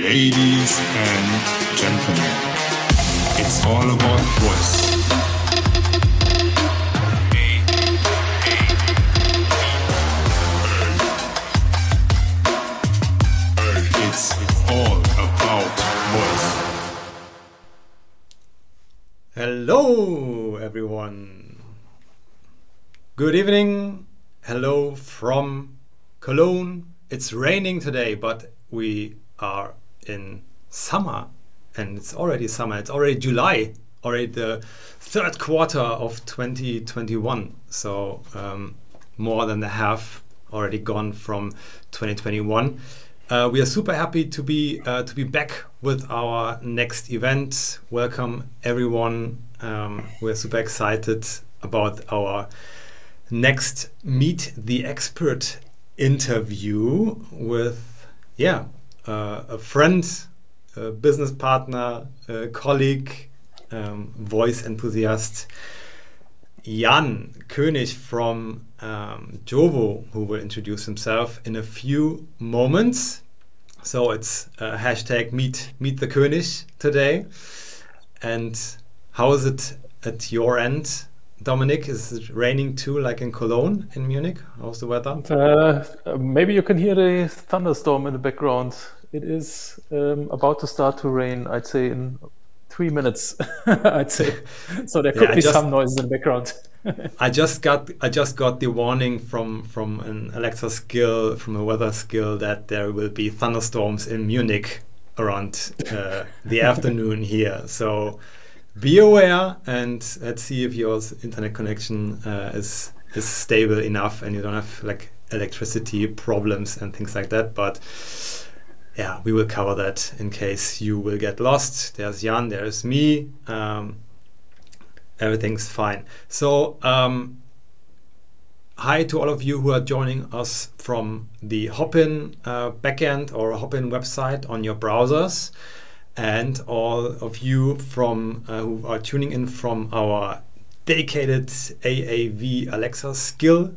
Ladies and gentlemen, it's all about voice. It's all about voice. Hello, everyone. Good evening. Hello from Cologne. It's raining today, but we are in summer and it's already summer. It's already July, already the third quarter of 2021. So, um, more than the half already gone from 2021. Uh, we are super happy to be uh, to be back with our next event. Welcome everyone. Um, we're super excited about our next meet the expert interview with yeah a friend, a business partner, a colleague, um, voice enthusiast. Jan König from um, Jovo, who will introduce himself in a few moments. So it's uh, hashtag meet meet the König today. And how is it at your end, Dominic? Is it raining too, like in Cologne, in Munich? How's the weather? Uh, maybe you can hear the thunderstorm in the background. It is um, about to start to rain. I'd say in three minutes. I'd say so. There could Yeah, be just- some noise in the background. I just got I just got the warning from from an Alexa skill from a weather skill that there will be thunderstorms in Munich around uh, the afternoon here. So be aware and let's see if your internet connection uh, is is stable enough and you don't have like electricity problems and things like that. But yeah, we will cover that in case you will get lost. There's Jan, there's me. Um, everything's fine. So, um, hi to all of you who are joining us from the Hopin uh, backend or Hopin website on your browsers, and all of you from uh, who are tuning in from our dedicated AAV Alexa skill.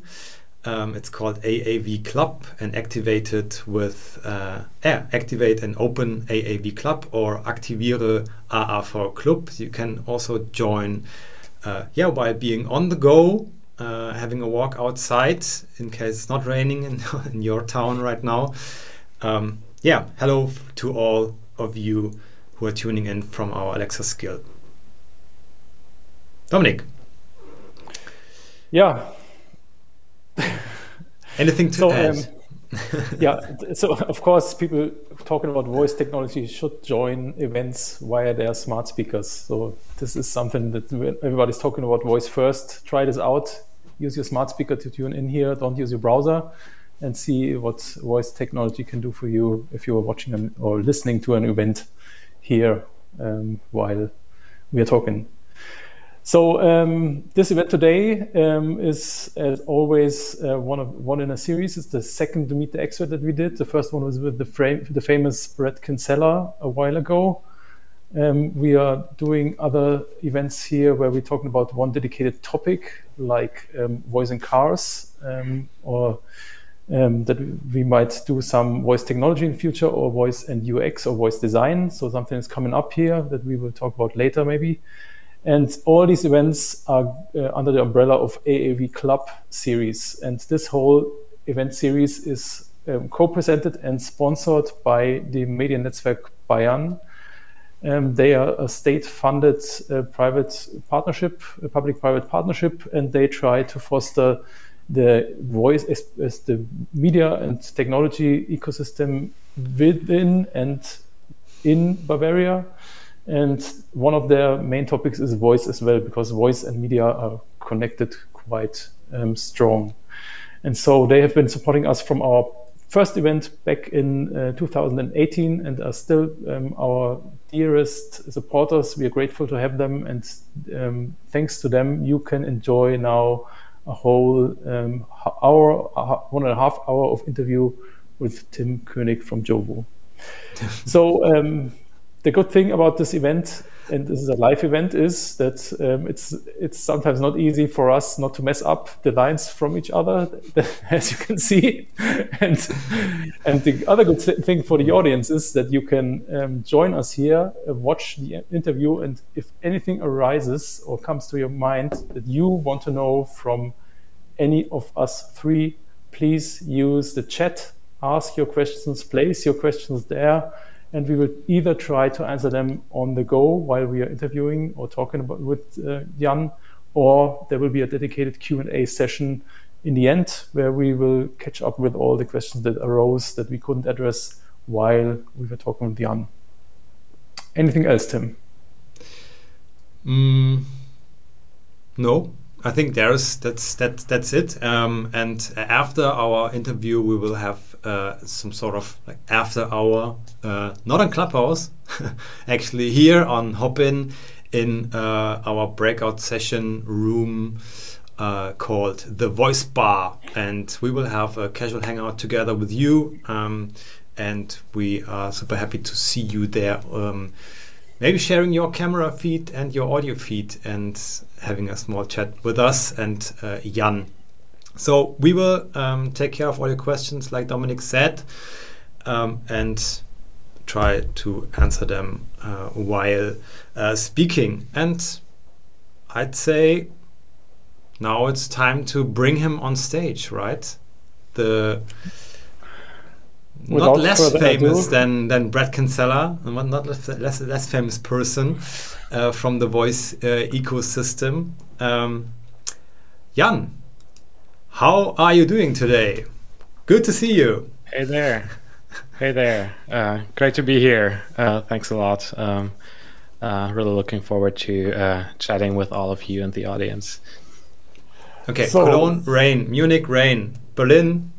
Um, it's called AAV Club and activated with uh, yeah, activate an open AAV Club or aktiviere AAV Club. You can also join uh, yeah, while being on the go, uh, having a walk outside in case it's not raining in, in your town right now. Um, yeah, hello to all of you who are tuning in from our Alexa skill. Dominic, Yeah. anything to So add? um, yeah. So of course, people talking about voice technology should join events via their smart speakers. So this is something that everybody's talking about voice first. Try this out. Use your smart speaker to tune in here. Don't use your browser, and see what voice technology can do for you if you are watching or listening to an event here um, while we are talking. So um, this event today um, is, as always, uh, one of one in a series. It's the second meet the expert that we did. The first one was with the, frame, the famous Bret Kinsella a while ago. Um, we are doing other events here where we're talking about one dedicated topic, like um, voice in cars, um, or um, that we might do some voice technology in future, or voice and UX, or voice design. So something is coming up here that we will talk about later, maybe. And all these events are uh, under the umbrella of AAV Club series. And this whole event series is um, co-presented and sponsored by the Mediennetzwerk Bayern. Um, they are a state-funded uh, private partnership, a public-private partnership, and they try to foster the voice as, as the media and technology ecosystem within and in Bavaria. And one of their main topics is voice as well, because voice and media are connected quite um, strong. And so they have been supporting us from our first event back in uh, 2018 and are still um, our dearest supporters. We are grateful to have them. And um, thanks to them, you can enjoy now a whole um, hour, one and a half hour of interview with Tim König from Jovo. so um, the good thing about this event and this is a live event, is that um, it's it's sometimes not easy for us not to mess up the lines from each other, as you can see. and and the other good thing for the audience is that you can um, join us here, uh, watch the interview, and if anything arises or comes to your mind that you want to know from any of us three, please use the chat, ask your questions, place your questions there and we will either try to answer them on the go while we are interviewing or talking about with uh, Jan, or there will be a dedicated Q&A session in the end where we will catch up with all the questions that arose that we couldn't address while we were talking with Jan. Anything else, Tim? Mm, no, I think there's that's that that's it. Um, and after our interview, we will have uh, some sort of like after hour, uh, not on Clubhouse, actually here on Hopin in uh, our breakout session room. Uh, called the Voice Bar, and we will have a casual hangout together with you. Um, and we are super happy to see you there. Um, maybe sharing your camera feed and your audio feed and having a small chat with us and uh, Jan. So we will um, take care of all your questions, like Dominic said, um, and try to answer them uh, while uh, speaking. And I'd say now it's time to bring him on stage, right? The not less famous than than Bret Kinsella, not less less, less famous person uh, from the voice uh, ecosystem. Um, Jan, how are you doing today? Good to see you. Hey there. Hey there. Uh, great to be here. Uh, thanks a lot. Um, uh, really looking forward to uh, chatting with all of you and the audience. Okay, so, Cologne, rain. Munich, rain. Berlin,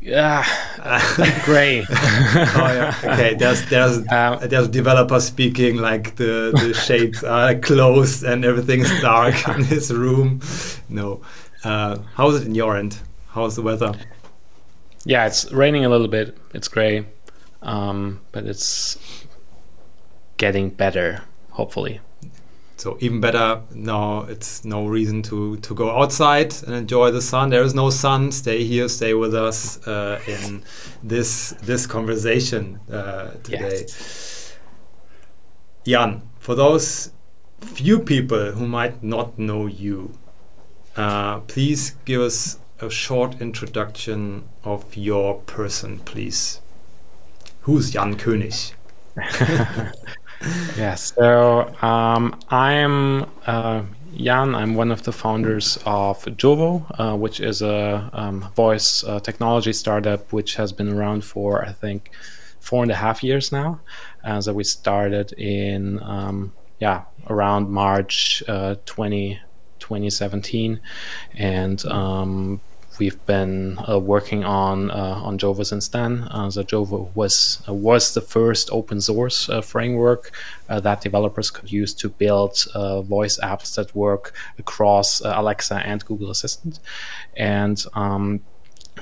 yeah, gray. oh yeah. Okay, there's there's um, there's developers speaking like the the shades are closed and everything's dark in his room. No, uh, how's it in your end? How's the weather? Yeah, it's raining a little bit. It's gray, um, but it's getting better. Hopefully so even better now it's no reason to to go outside and enjoy the sun. There is no sun. Stay here stay with us uh, in this this conversation uh, today. Jan for those few people who might not know you uh, please give us a short introduction of your person please. Who's jan könig yes. So um, I'm uh, Jan. I'm one of the founders of Jovo, uh, which is a um, voice uh, technology startup which has been around for I think four and a half years now. Uh, so we started in um, yeah around March uh, 20, 2017, and um, we've been uh, working on uh, on Jovo since then. Uh, so Jovo was was the first open source framework that developers could use to build voice apps that work across Alexa and Google Assistant, and um,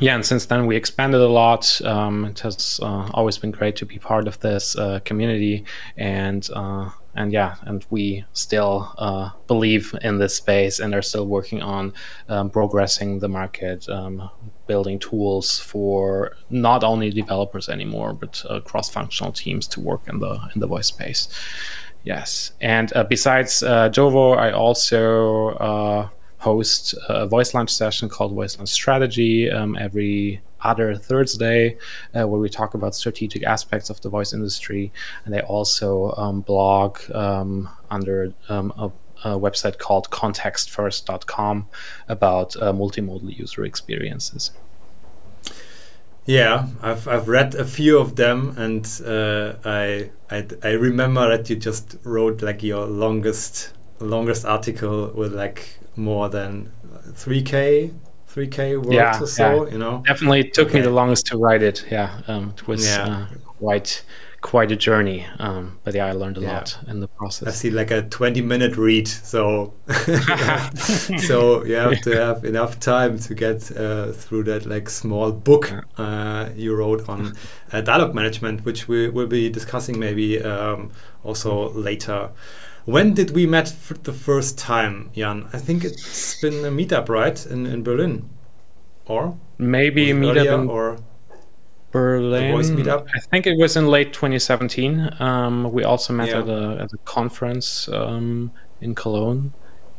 yeah, and since then we expanded a lot. Um, it has uh, always been great to be part of this uh, community, and uh, and yeah, and we still uh, believe in this space and are still working on um, progressing the market, um, building tools for not only developers anymore, but uh, cross-functional teams to work in the in the voice space. Yes, and uh, besides Jovo, I also host a voice lunch session called Voice Lunch Strategy um, every other Thursday, uh, where we talk about strategic aspects of the voice industry. And they also um, blog um, under um, a, a, website called contextfirst.com about uh, multimodal user experiences. Yeah, I've, I've read a few of them, and uh, I, I I remember that you just wrote like your longest longest article with like more than 3k 3k words yeah, or so yeah. you know definitely took okay. me the longest to write it yeah um, it was yeah. uh, quite quite a journey. Um, but yeah, I learned a Yeah. lot in the process I see like a 20 minute read, so so you have to have enough time to get uh, through that like small book uh, you wrote on uh, dialogue management, which we will be discussing maybe um, also later. When did we met for the first time, Jan? I think it's been a meetup, right, in, in Berlin, or Maybe was it meet earlier, up in or Berlin. voice meetup? I think it was in late 2017. Um, we also met Yeah. at a at a conference um, in Cologne.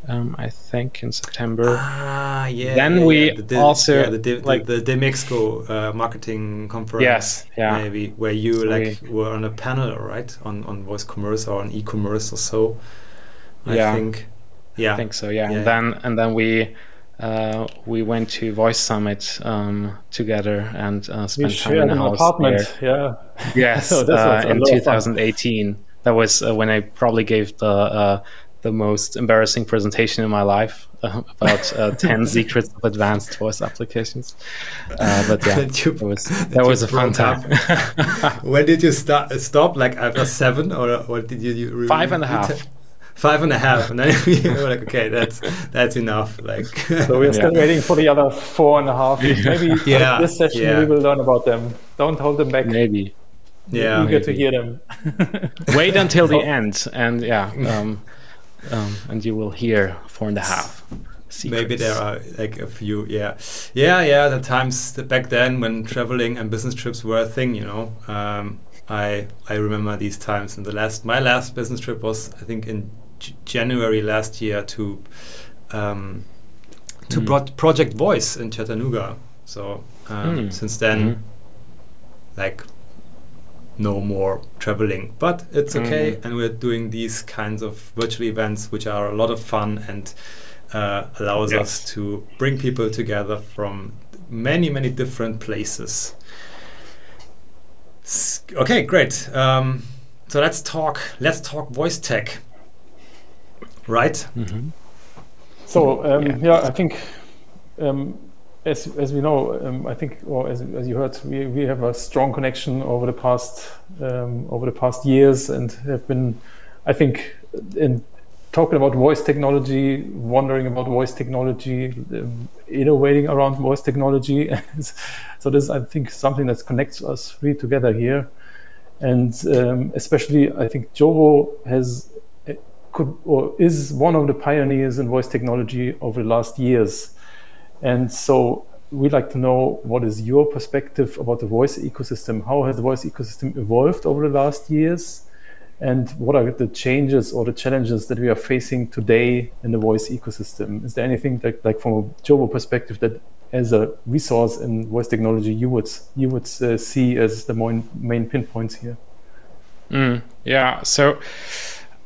Um, I think in September. Ah, yeah. Then yeah, we yeah. the, also, yeah, the, Di- like- the, the DMEXCO uh, marketing conference. Yes, yeah. Maybe where you So like were on a panel, right? On on voice commerce or on e-commerce or so. I Yeah. think. Yeah. I think so. Yeah. Yeah. And then and then we. Uh, we went to Voice Summit um, together and uh, spent time in shared the an house apartment. there. Yeah. Yes, So this was uh, in lot fun. 2018. That was uh, when I probably gave the uh, the most embarrassing presentation in my life uh, about uh, 10 secrets of advanced voice applications. Uh, but yeah, That you- that was that that was a fun broke time. when did you start? Stop like after seven or what did you? you Five and a you half. te- Five and a half, and then we were like, okay, that's that's enough. Like, So we're still Yeah. waiting for the other four and a half. Maybe Yeah, this session yeah. we will learn about them. Don't hold them back. Maybe yeah, Eager to hear them. wait until the end, and yeah, um, um, and you will hear four and a half. Maybe there are like a few, yeah, yeah, yeah. The times back then when traveling and business trips were a thing, you know. Um, I I remember these times. And the last, my last business trip was I think in J- January last year to um, to Mm. Pro- Project Voice in Chattanooga. So um, Mm. since then, Mhm. like no more traveling but it's okay Mhm. and we're doing these kinds of virtual events which are a lot of fun and uh, allows Yes. us to bring people together from many many different places S- okay great um, so let's talk let's talk voice tech right Mhm. So um, Yeah. yeah. I think um, as as we know, um, I think, or as, as you heard, we, we have a strong connection over the past um, over the past years, and have been, I think, in talking about voice technology, wondering about voice technology, um, innovating around voice technology. so this, I think, something that connects us really together here, and um, especially I think Jovo has could or is one of the pioneers in voice technology over the last years. And so we'd like to know what is your perspective about the voice ecosystem? How has the voice ecosystem evolved over the last years? And what are the changes or the challenges that we are facing today in the voice ecosystem? Is there anything that, like from a Jovo perspective, that as a resource in voice technology you would you would uh, see as the main main pinpoints here? Mm, yeah, so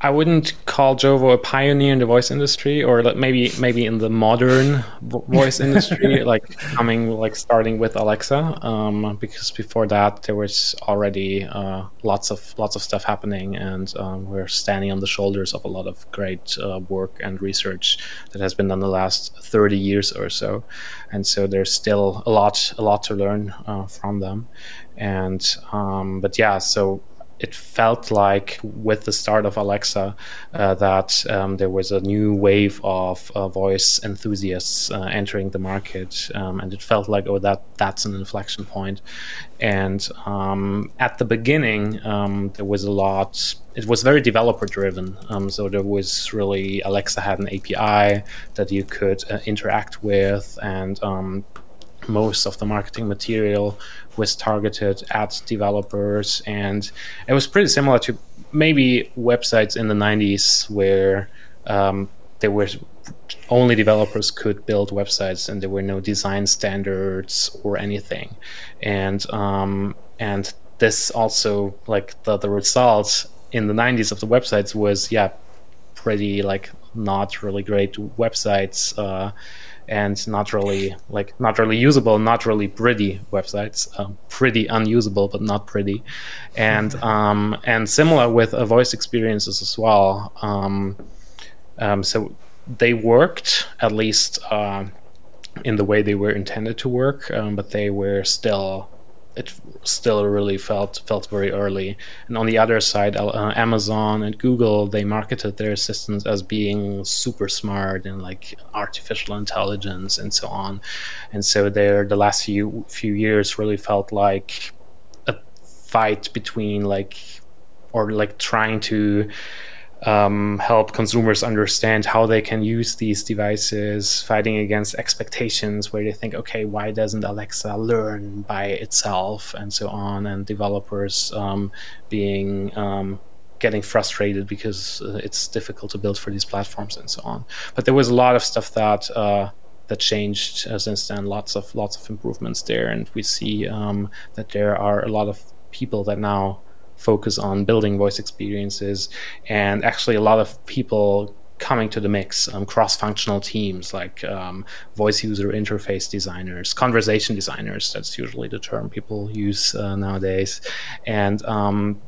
I wouldn't call Jovo a pioneer in the voice industry, or maybe maybe in the modern voice industry, like coming like starting with Alexa, um, because before that there was already uh, lots of lots of stuff happening, and um, we're standing on the shoulders of a lot of great uh, work and research that has been done the last thirty years or so, and so there's still a lot a lot to learn uh, from them, and um, but yeah, so it felt like with the start of Alexa uh, that um, there was a new wave of uh, voice enthusiasts uh, entering the market, um, and it felt like oh that that's an inflection point. And um, at the beginning, um, there was a lot. It was very developer driven. Um, so there was really Alexa had an API that you could uh, interact with, and um, most of the marketing material was targeted at developers and it was pretty similar to maybe websites in the 90s where um, there were only developers could build websites and there were no design standards or anything. And um, and this also like the, the results in the 90s of the websites was yeah pretty like not really great websites uh, and not really like not really usable, not really pretty websites. Um, pretty unusable, but not pretty, and um, and similar with uh, voice experiences as well. Um, um, so they worked at least uh, in the way they were intended to work, um, but they were still it still really felt felt very early. And on the other side, uh, Amazon and Google they marketed their assistants as being super smart and like artificial intelligence and so on. And so there, the last few few years really felt like a fight between like or like trying to um, help consumers understand how they can use these devices, fighting against expectations where they think, okay, why doesn't Alexa learn by itself, and so on, and developers um, being um, getting frustrated because uh, it's difficult to build for these platforms and so on. But there was a lot of stuff that. Uh, that changed uh, since then. Lots of lots of improvements there, and we see um, that there are a lot of people that now focus on building voice experiences and actually a lot of people coming to the mix um, cross-functional teams like um, voice user interface designers conversation designers that's usually the term people use uh, nowadays. And um,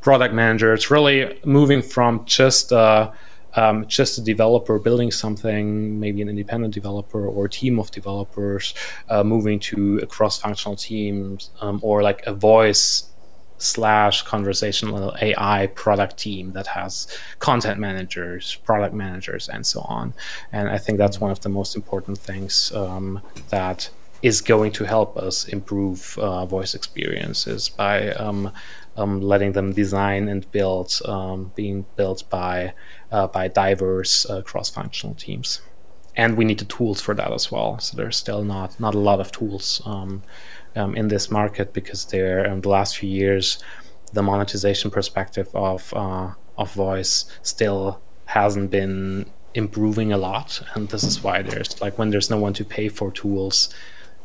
product managers really moving from just uh, um, just a developer building something, maybe an independent developer or a team of developers, uh, moving to a cross-functional team um, or like a voice slash conversational AI product team that has content managers, product managers, and so on. And I think that's one of the most important things um, that is going to help us improve uh, voice experiences by um, um, letting them design and build, um, being built by uh, by diverse uh, cross-functional teams. And we need the tools for that as well. So there's still not not a lot of tools um, in this market because there in the last few years the monetization perspective of uh, of voice still hasn't been improving a lot. And this is why there's like when there's no one to pay for tools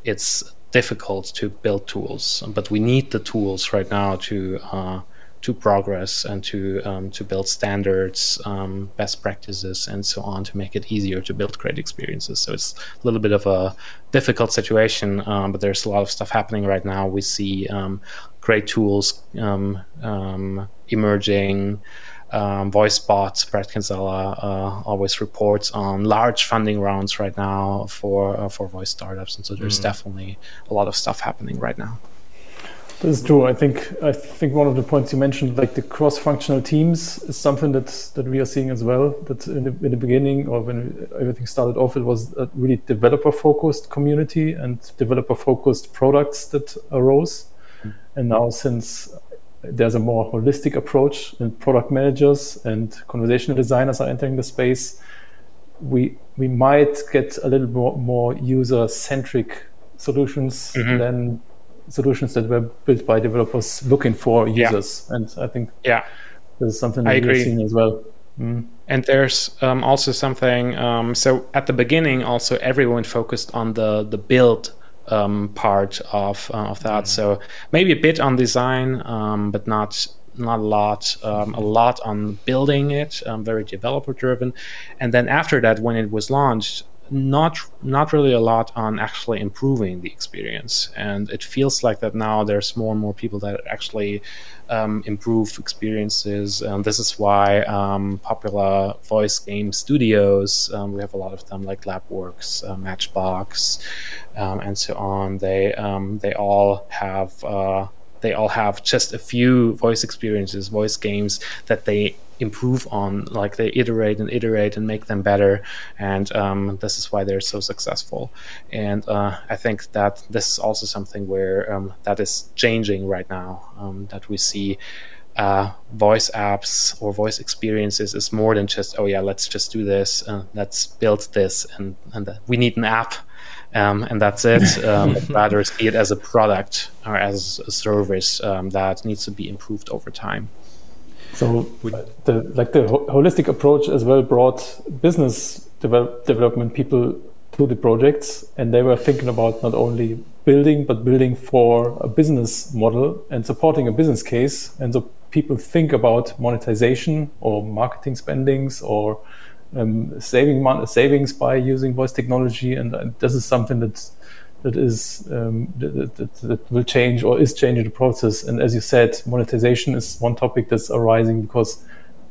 it's difficult to build tools. But we need the tools right now to uh, to progress and to um, to build standards, um, best practices, and so on to make it easier to build great experiences. So it's a little bit of a difficult situation, um, but there's a lot of stuff happening right now. We see um, great tools um, um, emerging. Um, voice bots, Bret Kinsella uh, always reports on large funding rounds right now for uh, for voice startups, and so there's mm. definitely a lot of stuff happening right now. This is true. I think I think one of the points you mentioned, like the cross-functional teams, is something that that we are seeing as well. That in the, in the beginning, or when everything started off, it was a really developer-focused community and developer-focused products that arose. Mm. And now, since there's a more holistic approach, and product managers and conversational designers are entering the space, we we might get a little more, more user-centric solutions mm-hmm. than solutions that were built by developers looking for users. Yeah. And I think yeah, this is something that I we're seeing as well. Mm. And there's um, also something. Um, so at the beginning, also everyone focused on the the build um, part of uh, of that. Mm. So maybe a bit on design, um, but not not a lot. Um, a lot on building it, um, very developer driven. And then after that, when it was launched, not not really a lot on actually improving the experience. And it feels like that now there's more and more people that actually um, improve experiences. And this is why um, popular voice game studios um, we have a lot of them like labworks uh, matchbox um, and so on. They um, they all have uh, they all have just a few voice experiences voice games that they improve on like they iterate and iterate and make them better. And um, this is why they're so successful. And uh, i think that this is also something where um, that is changing right now um, that we see uh, voice apps or voice experiences is more than just oh yeah let's just do this uh, let's build this and and we need an app um, and that's it. Um, rather see it as a product or as a service um, that needs to be improved over time. So the like the holistic approach as well brought business develop, development people to the projects, and they were thinking about not only building but building for a business model and supporting a business case. And so people think about monetization or marketing spendings or um, saving mon- savings by using voice technology, and uh, this is something that's that is um, that, that, that, will change or is changing the process. And as you said, monetization is one topic that's arising because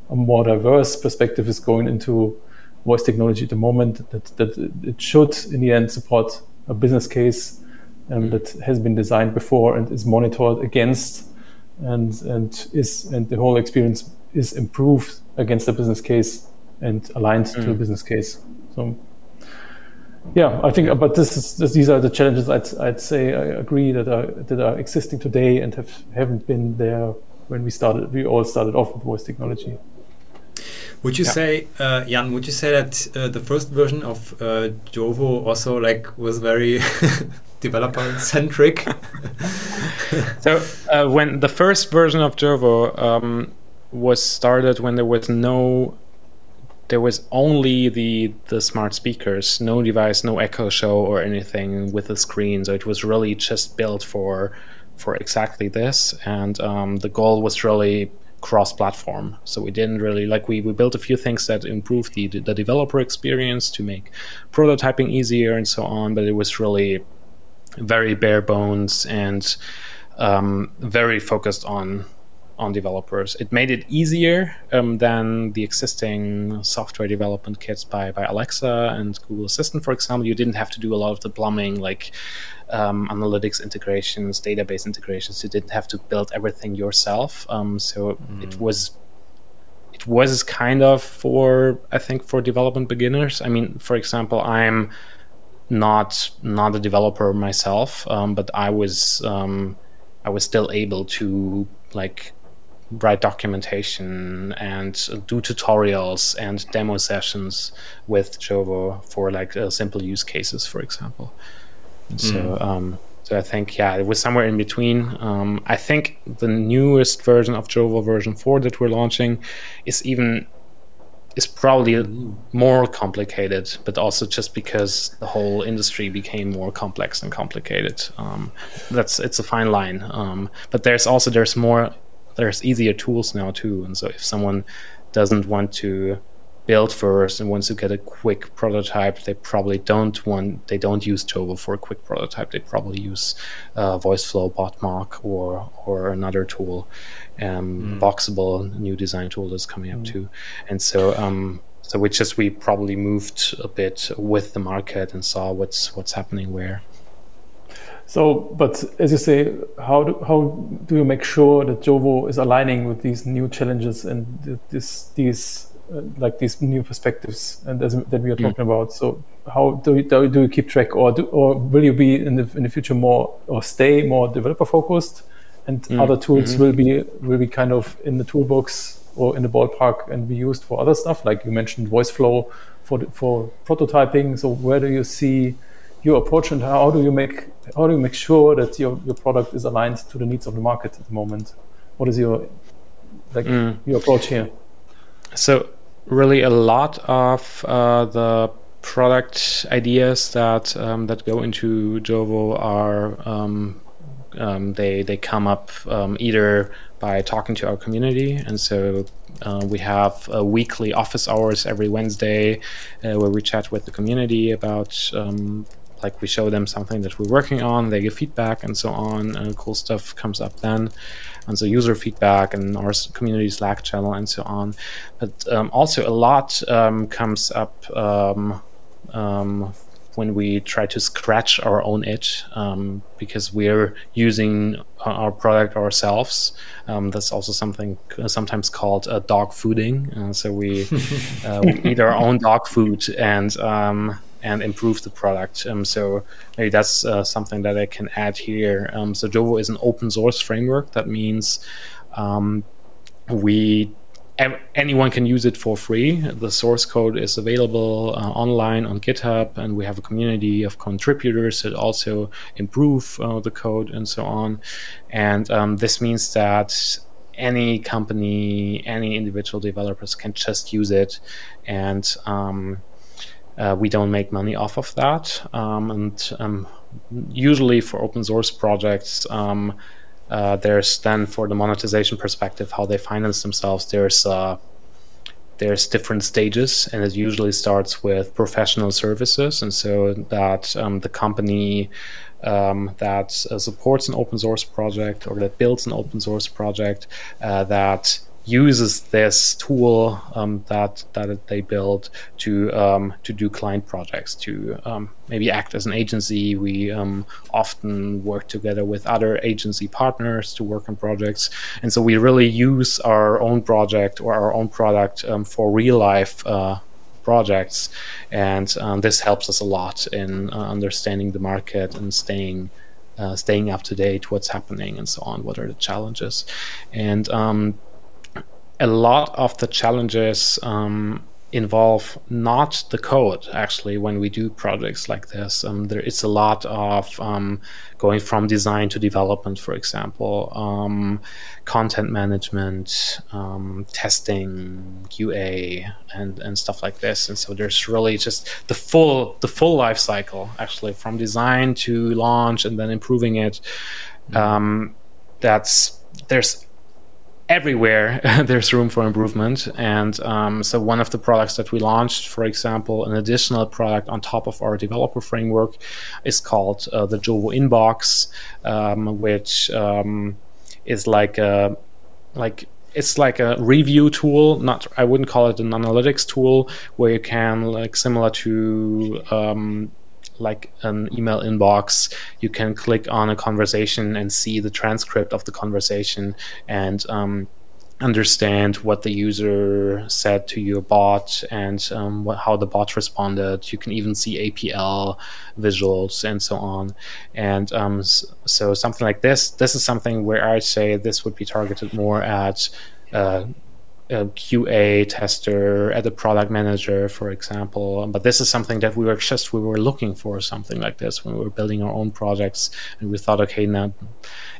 a more diverse perspective is going into voice technology at the moment. That that it should in the end support a business case um, that has been designed before and is monitored against, and and is and the whole experience is improved against the business case and aligned to a business case. So yeah, I think, but this is this, these are the challenges. I'd I'd say I agree that are that are existing today and have haven't been there when we started. We all started off with voice technology. Would you Yeah. say, uh, Jan? Would you say that uh, the first version of uh, Jovo also like was very developer centric? So uh, when the first version of Jovo um, was started, when there was no, there was only the the smart speakers, no device, no Echo Show or anything with the screen. So it was really just built for for exactly this, and um, the goal was really cross-platform. So we didn't really like we, we built a few things that improved the the developer experience to make prototyping easier and so on, but it was really very bare bones and um, very focused on on developers. It made it easier um, than the existing software development kits by by Alexa and Google Assistant, for example. You didn't have to do a lot of the plumbing, like um, analytics integrations, database integrations. You didn't have to build everything yourself. Um, so it was it was kind of for I think for development beginners. I mean, for example, I'm not not a developer myself, um, but I was um, I was still able to like write documentation and do tutorials and demo sessions with Jovo for like uh, simple use cases, for example. And So um, so I think yeah, it was somewhere in between. Um, I think the newest version of Jovo, version four that we're launching, is even is probably more complicated, but also just because the whole industry became more complex and complicated. Um, that's it's a fine line. Um, but there's also there's more there's easier tools now too, and so if someone doesn't want to build first and wants to get a quick prototype, they probably don't want they don't use Jovo for a quick prototype. They probably use uh, VoiceFlow, Botmock, or or another tool. Um, Voxable, a new design tool is coming up too, and so um, so we just we probably moved a bit with the market and saw what's what's happening where. So, but as you say, how do, how do you make sure that Jovo is aligning with these new challenges and this these uh, like these new perspectives and as, that we are mm. talking about? So, how do you, do you- keep track, or do, or will you be in the in the future more or stay more developer focused, and mm. other tools mm-hmm. will be will be kind of in the toolbox or in the ballpark and be used for other stuff, like you mentioned VoiceFlow for the, for prototyping. So, where do you see your approach and how do you make how do you make sure that your, your product is aligned to the needs of the market at the moment? What is your like your approach here? So really, a lot of uh, the product ideas that um, that go into Jovo are um, um, they they come up um, either by talking to our community, and so uh, we have uh, weekly office hours every Wednesday uh, where we chat with the community about. Um, like we show them something that we're working on, they give feedback and so on. And cool stuff comes up then, and so user feedback and our community Slack channel and so on. But um, also a lot um, comes up um, um, when we try to scratch our own itch um, because we're using our product ourselves. Um, that's also something uh, sometimes called uh, dog fooding. Uh, so we, uh, we eat our own dog food and um, and improve the product. Um, so maybe that's uh, something that I can add here. Um, so Jovo is an open source framework. That means um, we anyone can use it for free. The source code is available uh, online on GitHub, and we have a community of contributors that also improve uh, the code and so on. And um, this means that any company, any individual developers can just use it, and um, uh, we don't make money off of that. Um, and um, usually for open source projects, um, uh, there's then for the monetization perspective how they finance themselves. There's uh, there's different stages, and it usually starts with professional services, and so that um, the company um, that uh, supports an open source project or that builds an open source project uh, that uses this tool um, that that they build to um, to do client projects to um, maybe act as an agency. We um, often work together with other agency partners to work on projects, and so we really use our own project or our own product um, for real life. Uh, projects and um, this helps us a lot in uh, understanding the market and staying uh, staying up to date, what's happening, and so on. What are the challenges? And um, a lot of the challenges um, involve not the code actually when we do projects like this. Um, there is a lot of um, going from design to development for example um, content management um, testing qa and, and stuff like this. And so there's really just the full the full life cycle actually from design to launch and then improving it. Um, that's there's everywhere there's room for improvement. And um, so, one of the products that we launched, for example, an additional product on top of our developer framework, is called uh, the Jovo Inbox, um, which um, is like a like it's like a review tool not i wouldn't call it an analytics tool where you can like similar to um, like an email inbox, you can click on a conversation and see the transcript of the conversation and um, understand what the user said to your bot and um, what, how the bot responded. You can even see APL visuals and so on. And um, so something like this, this is something where I'd say this would be targeted more at uh, a QA tester, at a product manager, for example. But this is something that we were just we were looking for something like this when we were building our own projects, and we thought, okay, now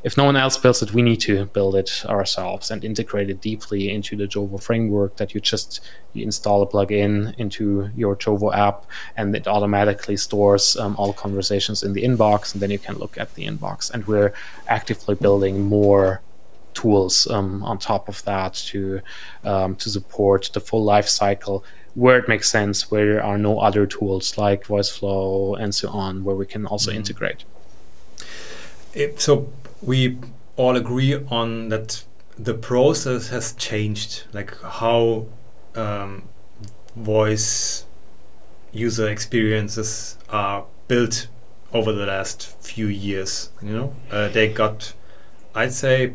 if no one else builds it, we need to build it ourselves and integrate it deeply into the Jovo framework. That you just you install a plugin into your Jovo app, and it automatically stores um, all conversations in the inbox, and then you can look at the inbox. And we're actively building more tools um, on top of that to um, to support the full life cycle where it makes sense, where there are no other tools like VoiceFlow and so on, where we can also mm-hmm. integrate. It, so we all agree on that the process has changed, like how um, voice user experiences are built over the last few years. You know, uh, they got, I'd say,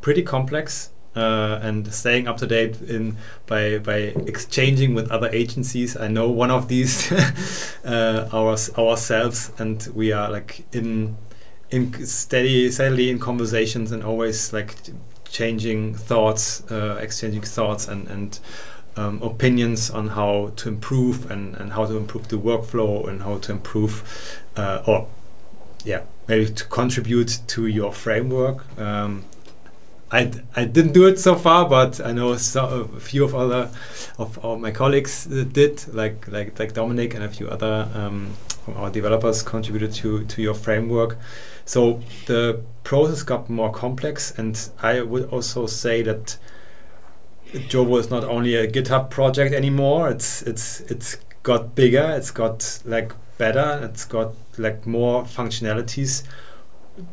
pretty complex uh, and staying up to date in by by exchanging with other agencies. I know one of these uh, ours, ourselves, and we are like in in steady steadily in conversations and always like changing thoughts, uh, exchanging thoughts and and um, opinions on how to improve and and how to improve the workflow and how to improve uh, or yeah maybe to contribute to your framework. Um, I, I didn't do it so far, but I know so, a few of other of, of my colleagues did, like like like Dominic and a few other um, our developers contributed to to your framework. So the process got more complex, and I would also say that Jovo is not only a GitHub project anymore. It's it's it's got bigger. It's got like better. It's got like more functionalities.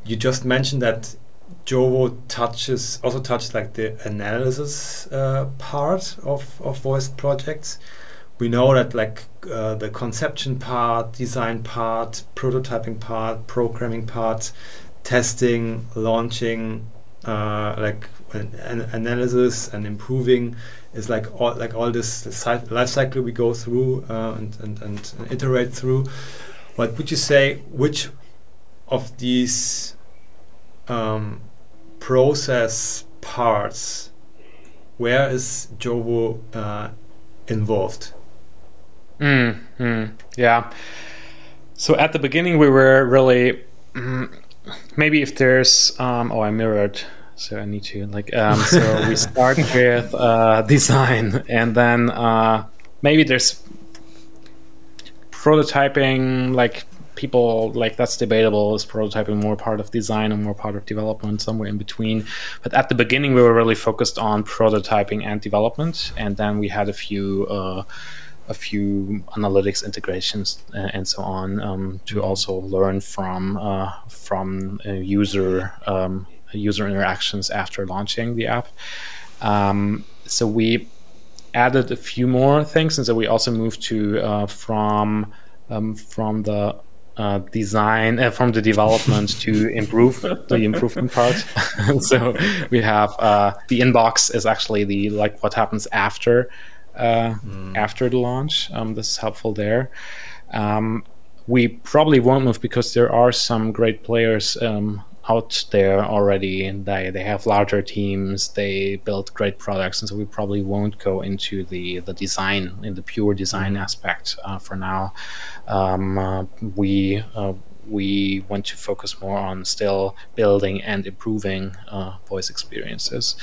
You just mentioned that Jovo touches also touches like the analysis uh, part of, of voice projects. We know that like uh, the conception part, design part, prototyping part, programming part, testing, launching, uh, like an, an analysis and improving is like all like all this life cycle we go through uh, and, and, and iterate through. What would you say? Which of these um, process parts, where is Jovo uh, involved? Mm, mm, yeah. So at the beginning, we were really mm, maybe if there's um, oh I mirrored, so I need to like um, so we start with uh, design and then uh, maybe there's prototyping like people like that's debatable. Is prototyping more part of design or more part of development, somewhere in between? But at the beginning, we were really focused on prototyping and development, and then we had a few. Uh, a few analytics integrations uh, and so on um, to also learn from uh, from user um, user interactions after launching the app. Um, so we added a few more things, and so we also moved to uh, from um, from the uh, design uh, from the development to improve the improvement part. so we have uh, the inbox is actually the like what happens after mm. after the launch. Um, this is helpful there. Um, we probably won't move because there are some great players um, out there already. They they have larger teams. They build great products, and so we probably won't go into the the design in the pure design mm-hmm. aspect uh, for now. Um, uh, we uh, we want to focus more on still building and improving uh, voice experiences.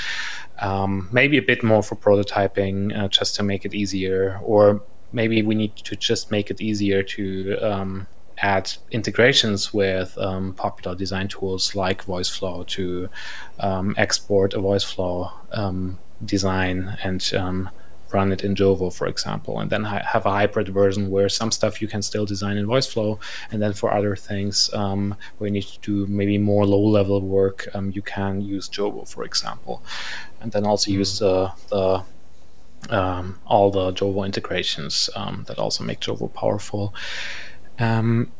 Um, maybe a bit more for prototyping, uh, just to make it easier, or maybe we need to just make it easier to um, add integrations with um, popular design tools like VoiceFlow to um, export a VoiceFlow um, design and um, run it in Jovo, for example, and then ha- have a hybrid version where some stuff you can still design in VoiceFlow, and then for other things um, where you need to do maybe more low-level work, um, you can use Jovo, for example, and then also mm-hmm. use the, the um, all the Jovo integrations um, that also make Jovo powerful. Um,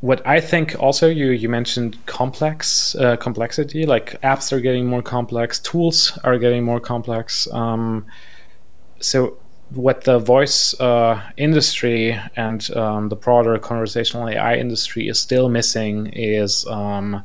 what I think also you you mentioned complex uh, complexity like apps are getting more complex tools are getting more complex um, so what the voice uh, industry and um, the broader conversational AI industry is still missing is um,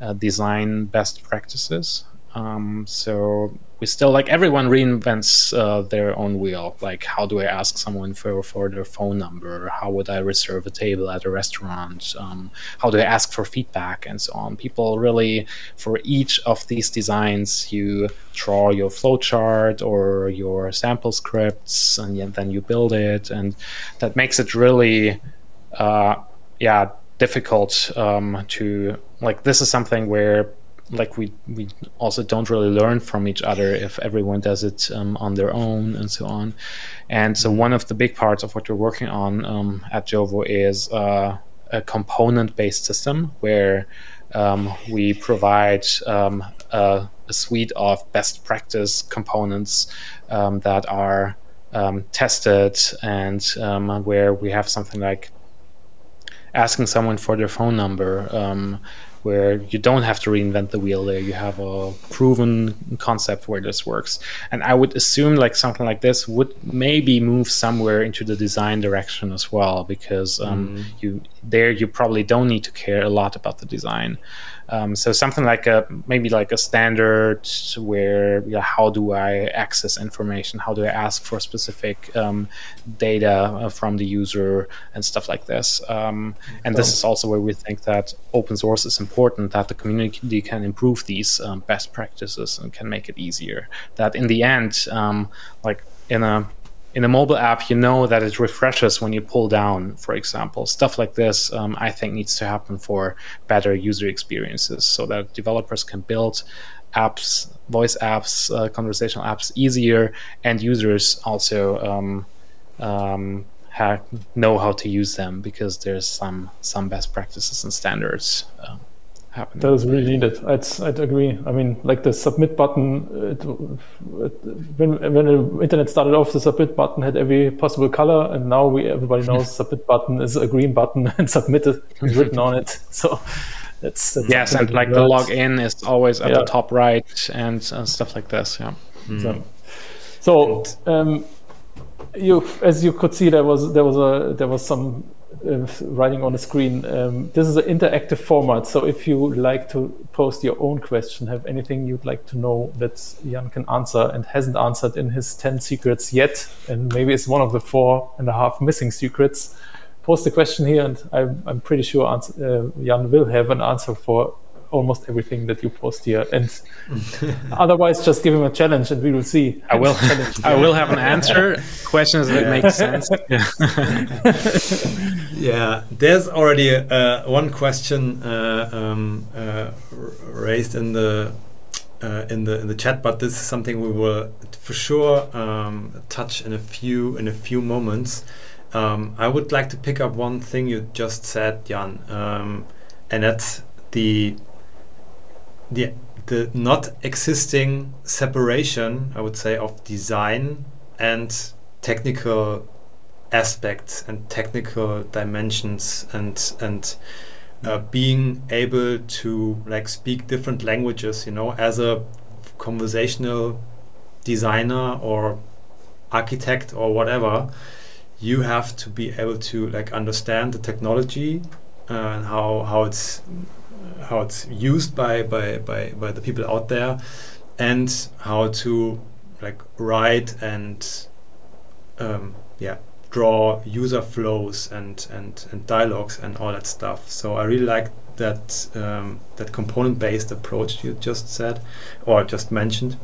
uh, design best practices um, so we still like everyone reinvents uh, their own wheel. Like, how do I ask someone for for their phone number? How would I reserve a table at a restaurant? Um, how do I ask for feedback and so on? People really, for each of these designs, you draw your flowchart or your sample scripts, and then you build it, and that makes it really, uh, yeah, difficult um, to like. This is something where like we we also don't really learn from each other if everyone does it um, on their own and so on. And so one of the big parts of what we're working on um, at Jovo is uh, a component-based system where um, we provide um, a, a, suite of best practice components um, that are um, tested and where we have something like asking someone for their phone number um, where you don't have to reinvent the wheel there. You have a proven concept where this works. And i would assume like something like this would maybe move somewhere into the design direction as well because um, mm. you there you probably don't need to care a lot about the design um, so something like a maybe like a standard where you know, how do I access information? How do I ask for specific um, data uh, from the user and stuff like this? Um, and this is also where we think that open source is important. That the community can improve these um, best practices and can make it easier. That in the end, um, like in a in a mobile app, you know that it refreshes when you pull down, for example. Stuff like this, um, I think, needs to happen for better user experiences so that developers can build apps, voice apps, uh, conversational apps easier, and users also um, um, know how to use them because there's some some best practices and standards. Um, That is really needed. I'd, I'd agree. I mean, like the submit button, it, it, when, when the internet started off, the submit button had every possible color, and now we everybody knows submit button is a green button and submit is written on it. So that's, that's yes, and like the login is always at yeah. the top right and uh, stuff like this. Yeah. Mm. So, so um, you, as you could see, there was there was a there was some writing on the screen. Um, this is an interactive format, so if you like to post your own question, have anything you'd like to know that Jan can answer and hasn't answered in his 10 secrets yet, and maybe it's one of the four and a half missing secrets, post the question here, and I'm, I'm pretty sure answer, uh, Jan will have an answer for almost everything that you post here. And otherwise, just give him a challenge, and we will see. I will. I will have an answer. Questions that make sense. Yeah. yeah. There's already uh, one question uh, um, uh, raised in the. Uh, in the in the chat, but this is something we will for sure um, touch in a few in a few moments. Um, I would like to pick up one thing you just said, Jan, um, and that's the the the not existing separation, I would say, of design and technical aspects and technical dimensions and and uh, being able to like speak different languages you know as a conversational designer or architect or whatever you have to be able to like understand the technology uh, and how how it's how it's used by by by, by the people out there and how to like write and um, yeah draw user flows and, and, and dialogues and all that stuff. So I really like that um, that component based approach you just said or just mentioned.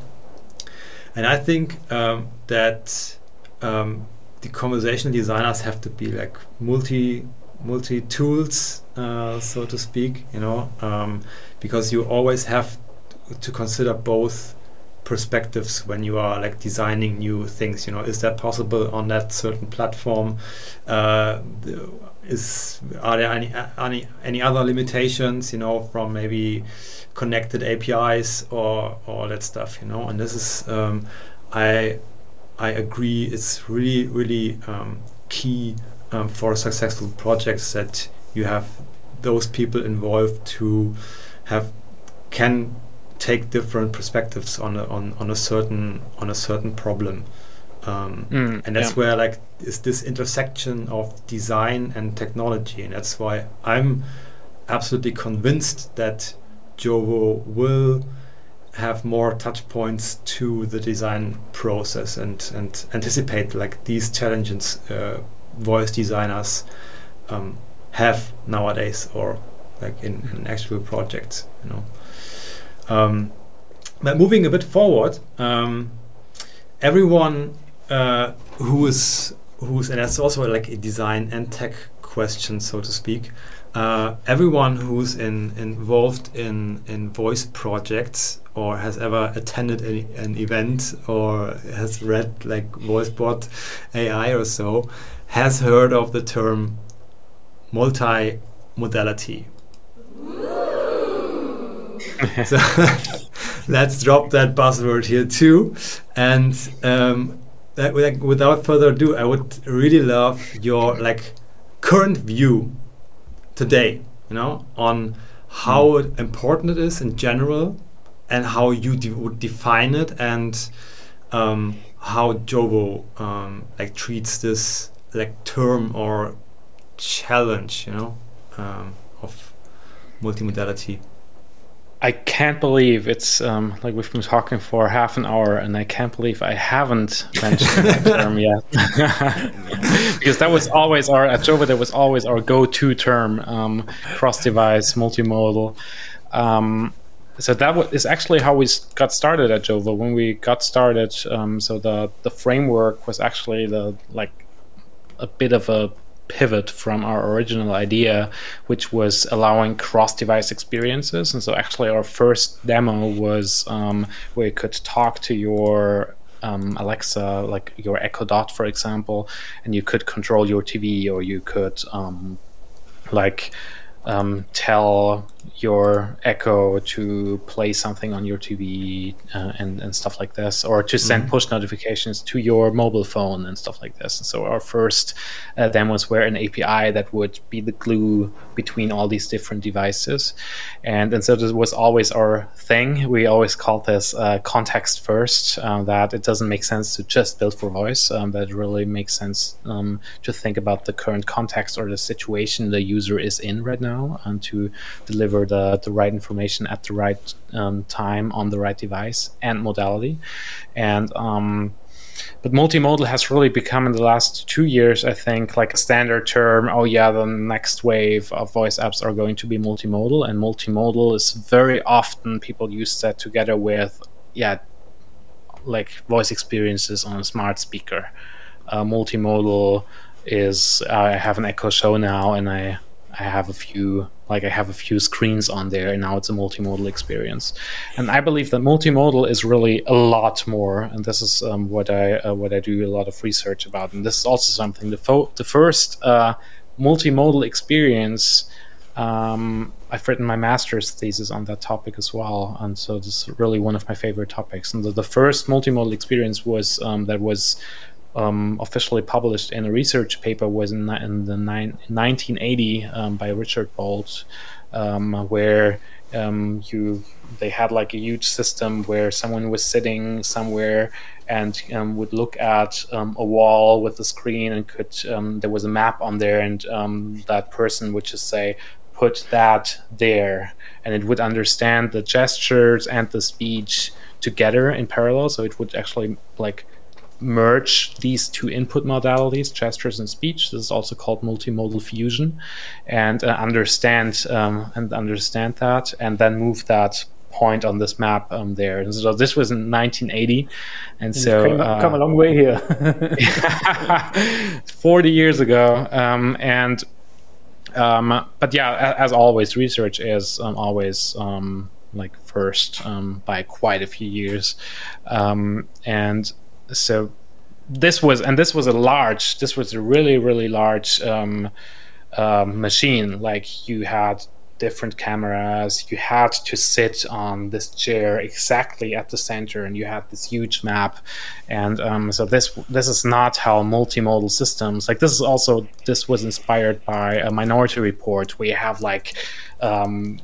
And I think um, that um, the conversational designers have to be like multi multi tools, uh, so to speak. You know, um, because you always have to consider both perspectives when you are like designing new things you know is that possible on that certain platform uh, is are there any any any other limitations you know from maybe connected APIs or all that stuff you know and this is um, I I agree it's really really um, key um, for successful projects that you have those people involved who have can take different perspectives on a, on on a certain on a certain problem. Um, mm, and that's yeah. where like is this intersection of design and technology, and that's why I'm absolutely convinced that Jovo will have more touch points to the design process and and anticipate like these challenges uh, voice designers um, have nowadays or like in, in actual projects you know um, but moving a bit forward, um, everyone uh, who is who's and that's also like a design and tech question, so to speak. Uh, everyone who's in, involved in, in voice projects or has ever attended a, an event or has read like VoiceBot AI or so has heard of the term multi-modality so let's drop that buzzword here too. And um, that, like, without further ado, I would really love your like current view today, you know, on how mm. important it is in general, and how you de would define it, and um, how Jovo um, like treats this like term or challenge, you know, um, of multimodality. I can't believe it's um, like we've been talking for half an hour, and I can't believe I haven't mentioned that term yet. because that was always our at Jovo. That was always our go-to term: um, cross-device, multimodal. Um, so that is actually how we got started at Jovo. When we got started, um, so the the framework was actually the like a bit of a pivot from our original idea, which was allowing cross-device experiences. And so, actually, our first demo was um, where you could talk to your um, Alexa, like your Echo Dot, for example, and you could control your TV, or you could um, like um, tell your Echo to play something on your TV uh, and, and stuff like this, or to send mm-hmm. push notifications to your mobile phone and stuff like this. And so our first uh, demos were an API that would be the glue between all these different devices. And, and so this was always our thing. We always called this uh, context first, uh, that it doesn't make sense to just build for voice, um, that really makes sense um, to think about the current context or the situation the user is in right now and to deliver the, the right information at the right um, time on the right device and modality. And um, but multimodal has really become in the last two years, I think, like a standard term. Oh yeah, the next wave of voice apps are going to be multimodal, and multimodal is very often people use that together with yeah, like voice experiences on a smart speaker. Uh, multimodal is I have an Echo Show now, and I I have a few like I have a few screens on there, and now it's a multimodal experience. And I believe that multimodal is really a lot more, and this is um, what I uh, what I do a lot of research about. And this is also something the fo- the first uh, multimodal experience um, I've written my master's thesis on that topic as well, and so this is really one of my favorite topics. And the, the first multimodal experience was um, that was um, officially published in a research paper was in, in the nine, 1980 um, by Richard Bolt, um, where um, you they had like a huge system where someone was sitting somewhere and um, would look at um, a wall with a screen and could um, there was a map on there and um, that person would just say put that there. And it would understand the gestures and the speech together in parallel. So it would actually like merge these two input modalities, gestures and speech. This is also called multimodal fusion, and uh, understand um, and understand that, and then move that point on this map um, there. And so this was in 1980, and so come, uh, come a long way here. 40 years ago, um, and um, but yeah, as always, research is um, always um, like first um, by quite a few years, um, and so this was and this was a large, this was a really really large um, uh, machine. Like you had different cameras. You had to sit on this chair exactly at the center, and you had this huge map. And um, so this this is not how multimodal systems like this is also this was inspired by a Minority Report. We have like um,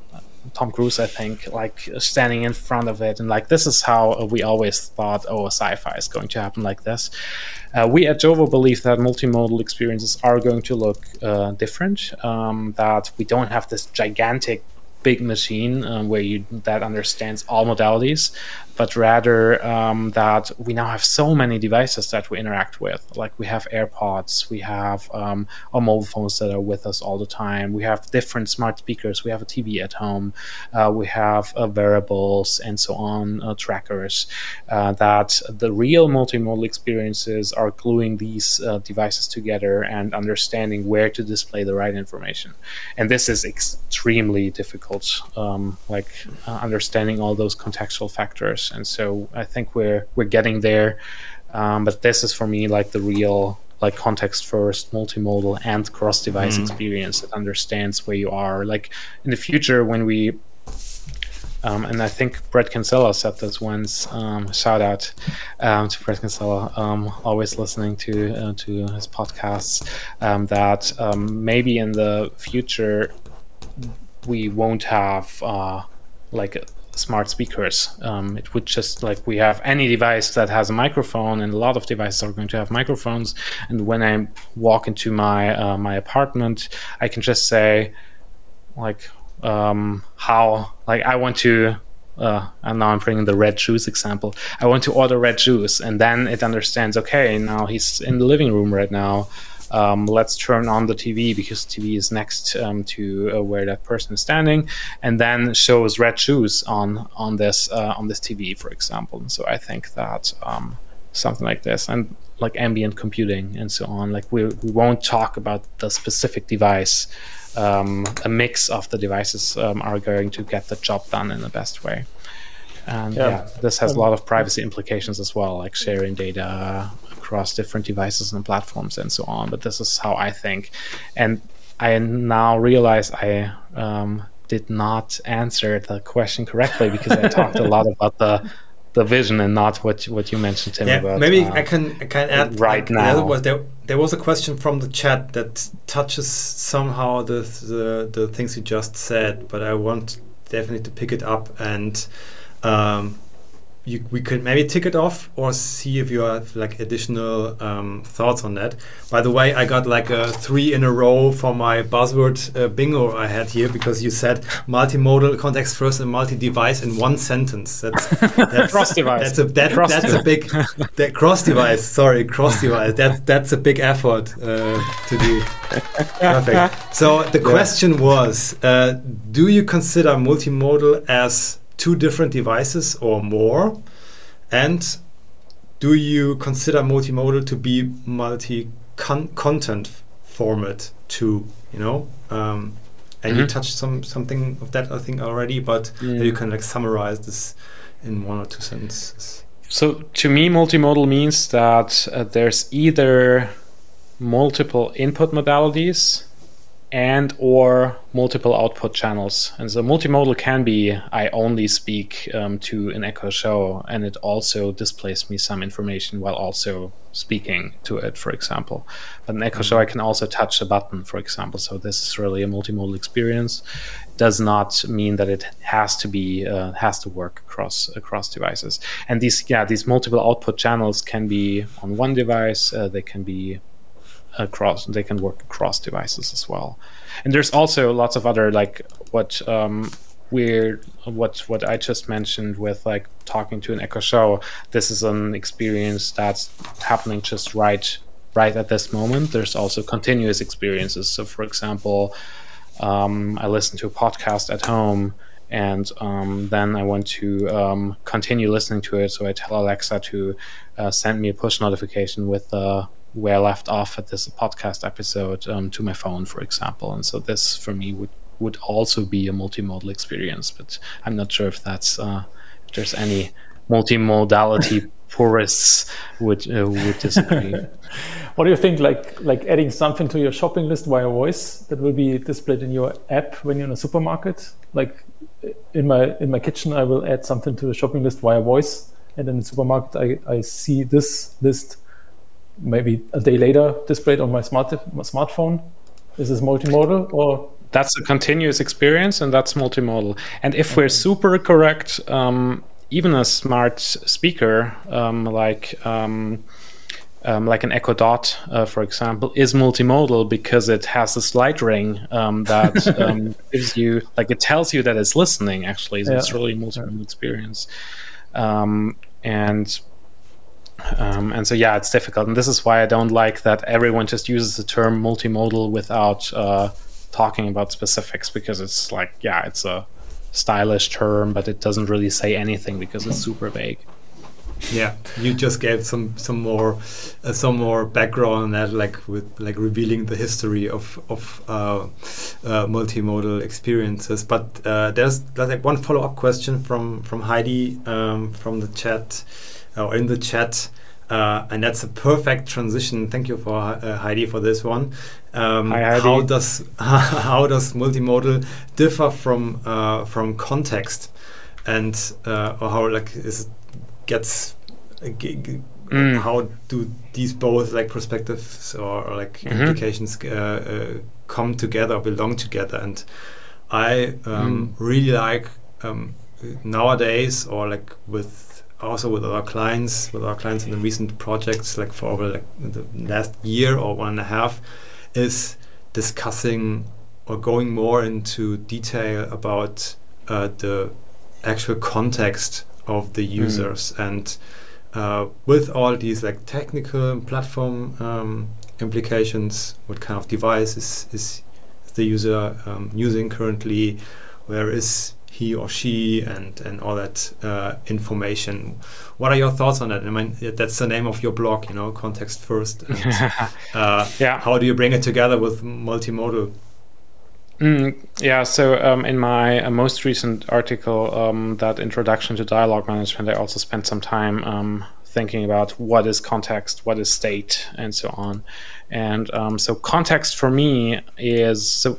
Tom Cruise, I think, like standing in front of it, and like this is how we always thought, oh, sci-fi is going to happen like this. Uh, we at Jovo believe that multimodal experiences are going to look uh, different. Um, that we don't have this gigantic big machine um, where you that understands all modalities, but rather um, that we now have so many devices that we interact with. Like we have AirPods, we have um, our mobile phones that are with us all the time. We have different smart speakers. We have a TV at home. Uh, we have uh, wearables and so on, uh, trackers. Uh, that the real multimodal experiences are gluing these uh, devices together and understanding where to display the right information. And this is extremely difficult, um, like uh, understanding all those contextual factors and so I think we're we're getting there. Um, but this is for me like the real like context first multimodal and cross device mm. experience that understands where you are like in the future when we um, and I think Bret Kinsella said this once. Um, shout out um, to Bret Kinsella, um, always listening to uh, to his podcasts. Um, that um, maybe in the future we won't have uh, like smart speakers. Um, it would just like we have any device that has a microphone, and a lot of devices are going to have microphones. And when I walk into my uh, my apartment, I can just say, like, um, how like I want to. Uh, and now I'm bringing the red juice example. I want to order red juice, and then it understands. Okay, now he's in the living room right now um, let's turn on the TV because TV is next um, to uh, where that person is standing, and then shows red shoes on on this uh, on this TV, for example. And so I think that um, something like this and like ambient computing and so on. Like we we won't talk about the specific device. Um, a mix of the devices um, are going to get the job done in the best way. And yeah, yeah this has a lot of privacy implications as well, like sharing data across different devices and platforms and so on. But this is how I think. And I now realize I um, did not answer the question correctly because I talked a lot about the the vision and not what what you mentioned Tim yeah, about. Maybe uh, I can I can add right like, now. Was there there was a question from the chat that touches somehow the the, the things you just said, but I want definitely to pick it up and um, you, we could maybe tick it off or see if you have like additional um, thoughts on that. By the way, I got like a three in a row for my buzzword uh, bingo I had here because you said multimodal, context first, and multi-device in one sentence. That's, that's cross device. That's a that, cross that's a big that cross device. Sorry, cross device. That's that's a big effort uh, to do. Perfect. So the yeah. question was: uh, Do you consider multimodal as two different devices or more? And do you consider multimodal to be multi content format too? You know, um, and mm-hmm. you touched some something of that I think already, but mm. you can like summarize this in one or two sentences. So to me, multimodal means that uh, there's either multiple input modalities and or multiple output channels. And so multimodal can be I only speak um, to an Echo Show, and it also displays me some information while also speaking to it, for example. But an Echo Show, I can also touch a button, for example. So this is really a multimodal experience. Does not mean that it has to be uh, has to work across across devices. And these yeah these multiple output channels can be on one device. Uh, they can be across they can work across devices as well and there's also lots of other like what um, we're what what I just mentioned with like talking to an Echo Show. This is an experience that's happening just right right at this moment. There's also continuous experiences. So, for example, um, I listen to a podcast at home, and um, then I want to um, continue listening to it. So I tell Alexa to uh, send me a push notification with uh, where I left off at this podcast episode um, to my phone, for example. And so this for me would would also be a multimodal experience, but I'm not sure if that's uh, if there's any multimodality purists would uh, would disagree. what do you think? Like like adding something to your shopping list via voice that will be displayed in your app when you're in a supermarket. Like in my in my kitchen, I will add something to the shopping list via voice, and in the supermarket, I, I see this list maybe a day later displayed on my smart my smartphone. Is this multimodal or? That's a continuous experience, and that's multimodal. And if we're super correct, um, even a smart speaker um, like um, um, like an Echo Dot, uh, for example, is multimodal because it has this light ring um, that um, gives you, like, it tells you that it's listening. Actually, so yeah. it's really multimodal yeah. experience. Um, and um, and so, yeah, it's difficult. And this is why I don't like that everyone just uses the term multimodal without uh, talking about specifics because it's like, yeah, it's a stylish term, but it doesn't really say anything because it's super vague. Yeah, you just gave some some more uh, some more background on that, like with like revealing the history of of uh, uh, multimodal experiences. But uh, there's, like one follow up question from from Heidi um, from the chat or in the chat. Uh, and that's a perfect transition. Thank you for uh, Heidi for this one. Um, Hi, Heidi. How does how does multimodal differ from uh, from context, and uh, or how like is it gets mm. how do these both like perspectives or, or like mm -hmm. implications uh, come together, belong together? And I um, mm. really like um, nowadays or like with also with our clients, with our clients in the recent projects, like for over like the last year or one and a half, is discussing or going more into detail about uh, the actual context of the hmm. users mm. and uh, with all these like technical platform um, implications, what kind of device is, is the user um, using currently, where is he or she and and all that uh, information. What are your thoughts on that? I mean, that's the name of your blog, you know, context first. And, uh, yeah. How do you bring it together with multimodal? Mm, yeah, so um, in my uh, most recent article, um, that introduction to dialogue management, I also spent some time um, thinking about what is context, what is state, and so on. And um, so, context for me is so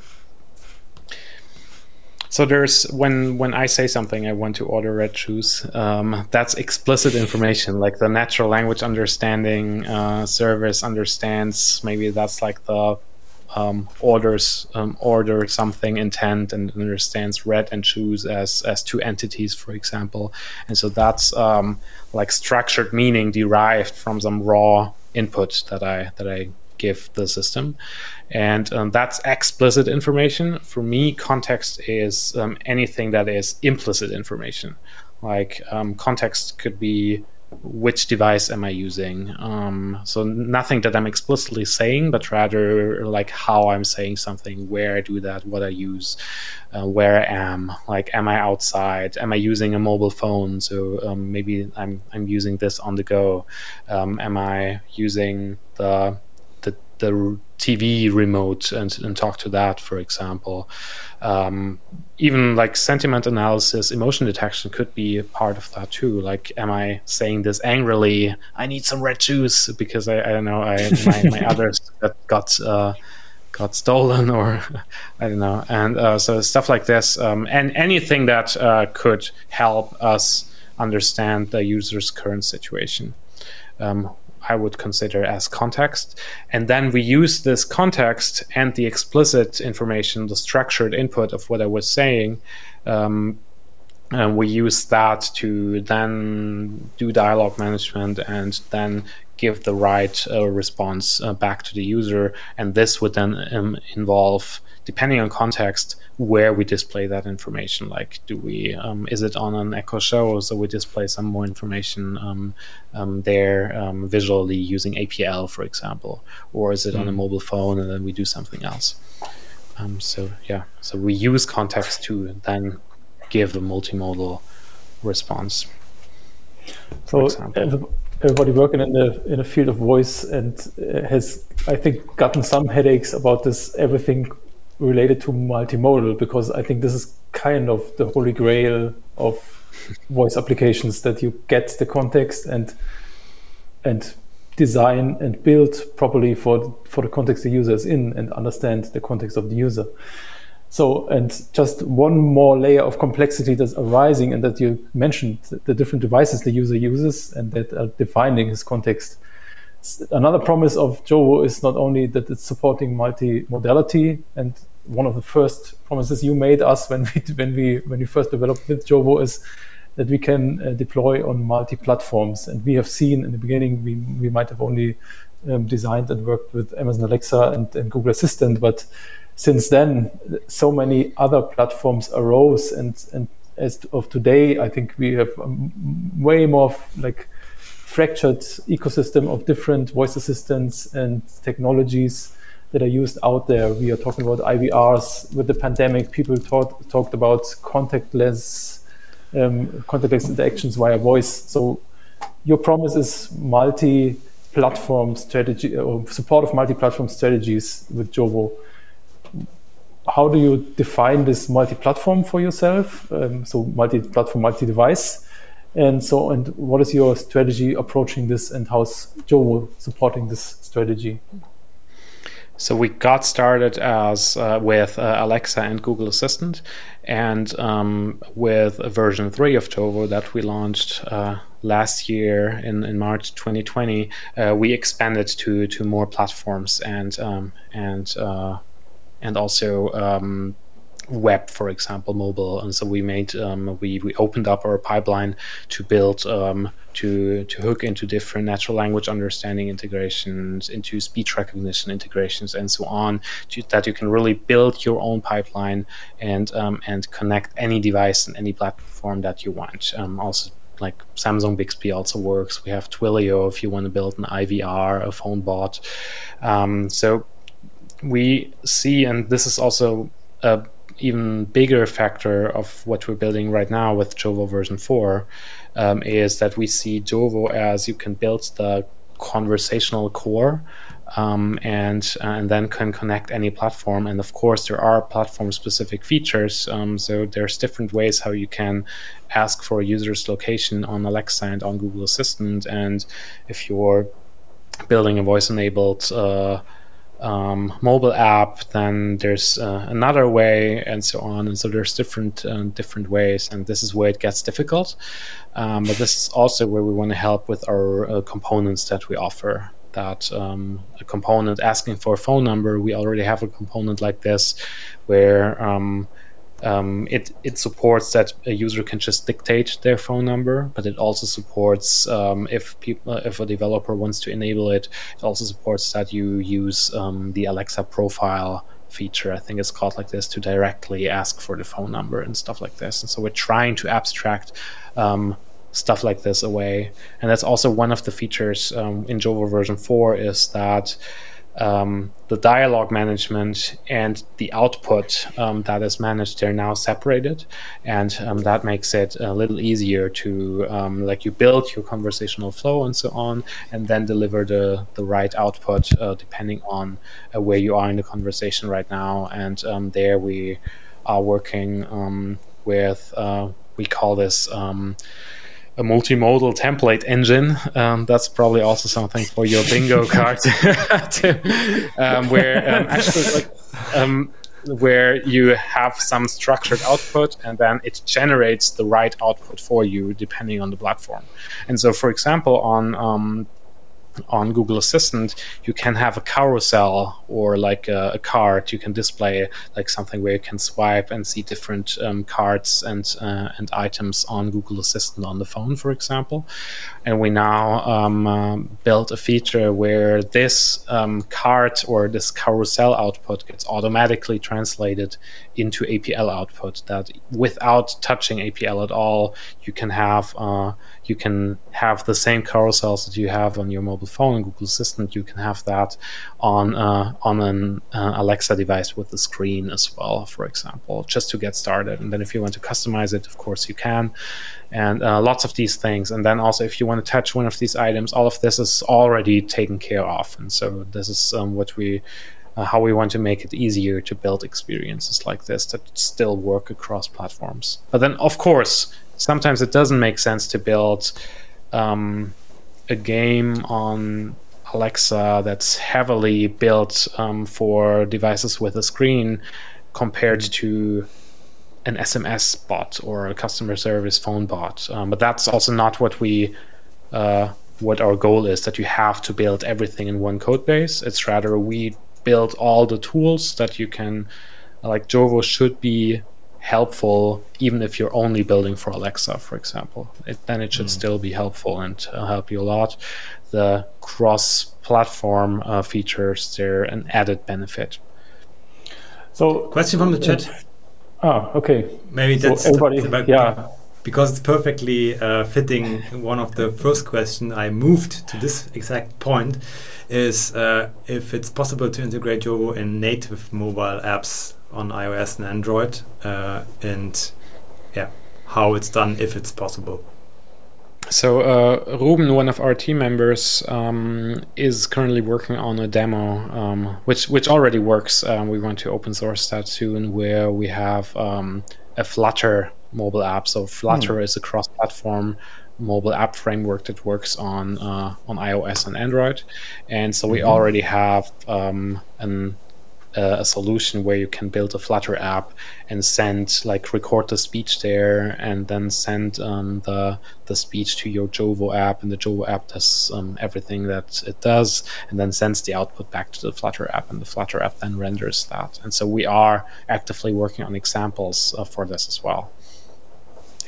so there's when when I say something, I want to order red shoes. Um, that's explicit information, like the natural language understanding uh, service understands. Maybe that's like the um, orders um, order something intent and understands red and shoes as as two entities, for example. And so that's um, like structured meaning derived from some raw input that I that I give the system. And um, that's explicit information. For me, context is um, anything that is implicit information. Like um, context could be which device am I using? Um, so nothing that I'm explicitly saying, but rather like how I'm saying something, where I do that, what I use, uh, where I am. Like, am I outside? Am I using a mobile phone? So um, maybe I'm I'm using this on the go. Um, am I using the the TV remote and, and talk to that, for example. Um, even like sentiment analysis, emotion detection could be a part of that too. Like, am I saying this angrily? I need some red juice because I, I don't know, I, my, my others got, got uh, got stolen or I don't know. And uh, so stuff like this, um, and anything that uh, could help us understand the user's current situation. Um, I would consider as context. And then we use this context and the explicit information, the structured input of what I was saying, um, and we use that to then do dialogue management and then give the right uh, response uh, back to the user. And this would then um, involve, depending on context, where we display that information. Like, do we um, is it on an Echo Show, so we display some more information um, um there um, visually using APL, for example, or is it mm. on a hmm. mobile phone and then we do something else? Um, so yeah, so we use context to then give a multimodal response. So everybody working in the in the field of voice and uh, has I think gotten some headaches about this everything related to multimodal because I think this is kind of the holy grail of voice applications that you get the context and and design and build properly for for the context the user is in and understand the context of the user. So, and just one more layer of complexity that's arising, and that you mentioned the different devices the user uses and that are defining his context. Another promise of Jovo is not only that it's supporting multi-modality, and one of the first promises you made us when we when we when we first developed with Jovo is that we can uh, deploy on multi-platforms. And we have seen in the beginning we we might have only um, designed and worked with Amazon Alexa and, and Google Assistant, but since then, so many other platforms arose, and and as of today, I think we have way more like fractured ecosystem of different voice assistants and technologies that are used out there. We are talking about IVRs. With the pandemic, people talk, talked about contactless um, contactless interactions via voice. So your promise is multi-platform strategy or support of multi-platform strategies with Jovo how do you define this multi-platform for yourself? Um, so multi-platform, multi-device, and so and what is your strategy approaching this, and how's Jovo supporting this strategy? So we got started as uh, with uh, Alexa and Google Assistant, and um, with version three of Jovo that we launched uh, last year in, in March 2020, uh, we expanded to to more platforms and um, and uh, and also um, web, for example, mobile. And so we made um, we we opened up our pipeline to build um, to to hook into different natural language understanding integrations, into speech recognition integrations, and so on. To, that you can really build your own pipeline and um, and connect any device and any platform that you want. Um, also like Samsung Bixby also works. We have Twilio if you want to build an IVR, a phone bot. Um, so we see, and this is also a even bigger factor of what we're building right now with Jovo version 4 um, is that we see Jovo as you can build the conversational core um, and and then can connect any platform. And of course, there are platform specific features. Um, so there's different ways how you can ask for a user's location on Alexa and on Google Assistant. And if you're building a voice enabled uh, um, mobile app, then there's uh, another way, and so on. And so there's different uh, different ways, and this is where it gets difficult. Um, but this is also where we want to help with our uh, components that we offer. That um, a component asking for a phone number, we already have a component like this, where um, it it supports that a user can just dictate their phone number, but it also supports um, if people if a developer wants to enable it, it also supports that you use um, the Alexa profile feature. I think it's called like this to directly ask for the phone number and stuff like this. And so we're trying to abstract um, stuff like this away, and that's also one of the features um, in Jovo version four is that um, the dialogue management and the output um, that is managed they're now separated. And um, that makes it a little easier to um, like you build your conversational flow and so on and then deliver the the right output uh, depending on uh, where you are in the conversation right now. And um, there we are working um, with uh, we call this a multimodal template engine. Um, that's probably also something for your bingo card, to, um, where um, actually like, um, where you have some structured output and then it generates the right output for you depending on the platform. And so, for example, on um, on Google Assistant, you can have a carousel or like a, a, card. You can display like something where you can swipe and see different um, cards and uh, and items on Google Assistant on the phone, for example. And we now um, uh, built a feature where this um, card or this carousel output gets automatically translated into APL output. That without touching APL at all, you can have uh, you can have the same carousels that you have on your mobile phone and Google Assistant. You can have that on uh, on an uh, Alexa device with the screen as well, for example, just to get started. And then if you want to customize it, of course you can. And uh, lots of these things. And then also, if you want to touch one of these items, all of this is already taken care of. And so this is um, what we uh, how we want to make it easier to build experiences like this that still work across platforms. But then, of course, sometimes it doesn't make sense to build um, a game on Alexa that's heavily built um, for devices with a screen compared mm-hmm. to an SMS bot or a customer service phone bot. Um, but that's also not what we uh, what our goal is. That you have to build everything in one code base. It's rather we build all the tools that you can. Like Jovo should be helpful even if you're only building for Alexa, for example. It, then it should mm. still be helpful and uh, help you a lot. The cross-platform uh, features they're an added benefit. So, question from the chat. Ah, okay. Maybe that's so everybody, yeah. Because it's perfectly uh, fitting one of the first question I moved to this exact point is uh, if it's possible to integrate Jovo in native mobile apps on iOS and Android, uh, and yeah, how it's done if it's possible. So uh, Ruben, one of our team members, um, is currently working on a demo, um, which which already works. Um, we want to open source that soon, where we have um, a Flutter mobile app. So Flutter hmm. is a cross-platform mobile app framework that works on uh, on iOS and Android, and so we mm-hmm. already have um, an a solution where you can build a Flutter app and send like record the speech there and then send um, the the speech to your Jovo app and the Jovo app does um, everything that it does and then sends the output back to the Flutter app and the Flutter app then renders that and so we are actively working on examples uh, for this as well.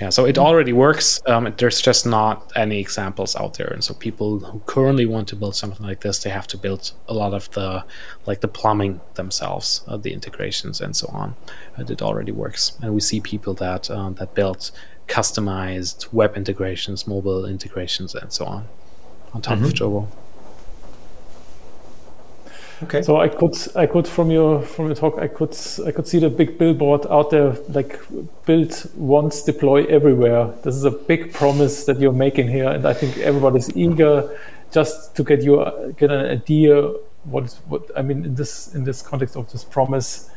Yeah, so it already works. Um, there's just not any examples out there, and so people who currently want to build something like this, they have to build a lot of the like the plumbing themselves, uh, the integrations, and so on. And it already works, and we see people that um, that build customized web integrations, mobile integrations, and so on on top mm-hmm. of Jovo. Okay. So I could I could from your from your talk I could I could see the big billboard out there like build once deploy everywhere. This is a big promise that you're making here, and I think everybody's eager just to get you get an idea what what I mean in this in this context of this promise.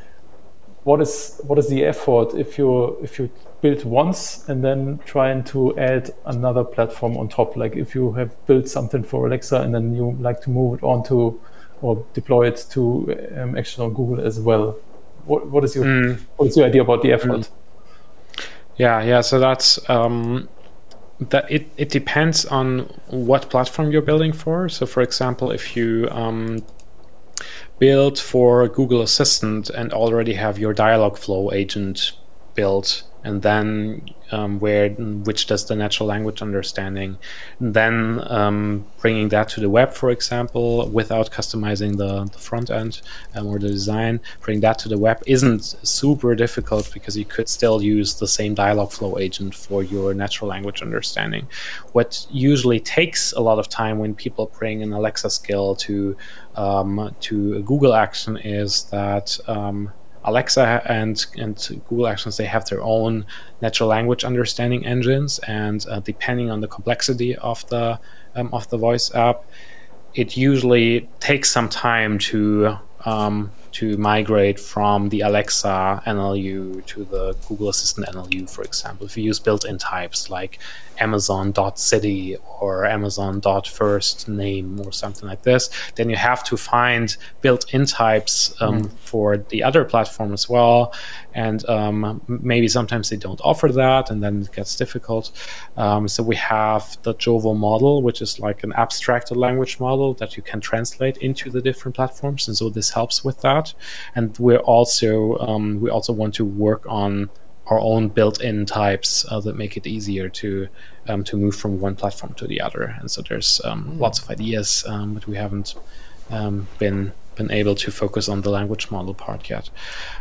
What is what is the effort if you if you build once and then trying to add another platform on top? Like if you have built something for Alexa and then you like to move it on to or deploy it to um, external Google as well. What, what is your mm. what is your idea about the effort? Mm. Yeah, yeah. So that's um, that. It it depends on what platform you're building for. So, for example, if you um, build for Google Assistant and already have your Dialogflow agent built and then um, where which does the natural language understanding, then um, bringing that to the web, for example, without customizing the, the front end um, or the design, bring that to the web isn't super difficult because you could still use the same Dialogflow agent for your natural language understanding. What usually takes a lot of time when people bring an Alexa skill to um, to a Google action is that um, Alexa and and Google Actions they have their own natural language understanding engines, and uh, depending on the complexity of the um, of the voice app, it usually takes some time to um, to migrate from the Alexa NLU to the Google Assistant NLU, for example. If you use built-in types like Amazon.city or Amazon.first name or something like this, then you have to find built-in types um, mm. for the other platform as well. And um, maybe sometimes they don't offer that, and then it gets difficult. Um, so we have the Jovo model, which is like an abstracted language model that you can translate into the different platforms, and so this helps with that. And we're also um, we also want to work on our own built-in types uh, that make it easier to um, to move from one platform to the other. And so there's um, mm. lots of ideas, um, but we haven't um, been been able to focus on the language model part yet.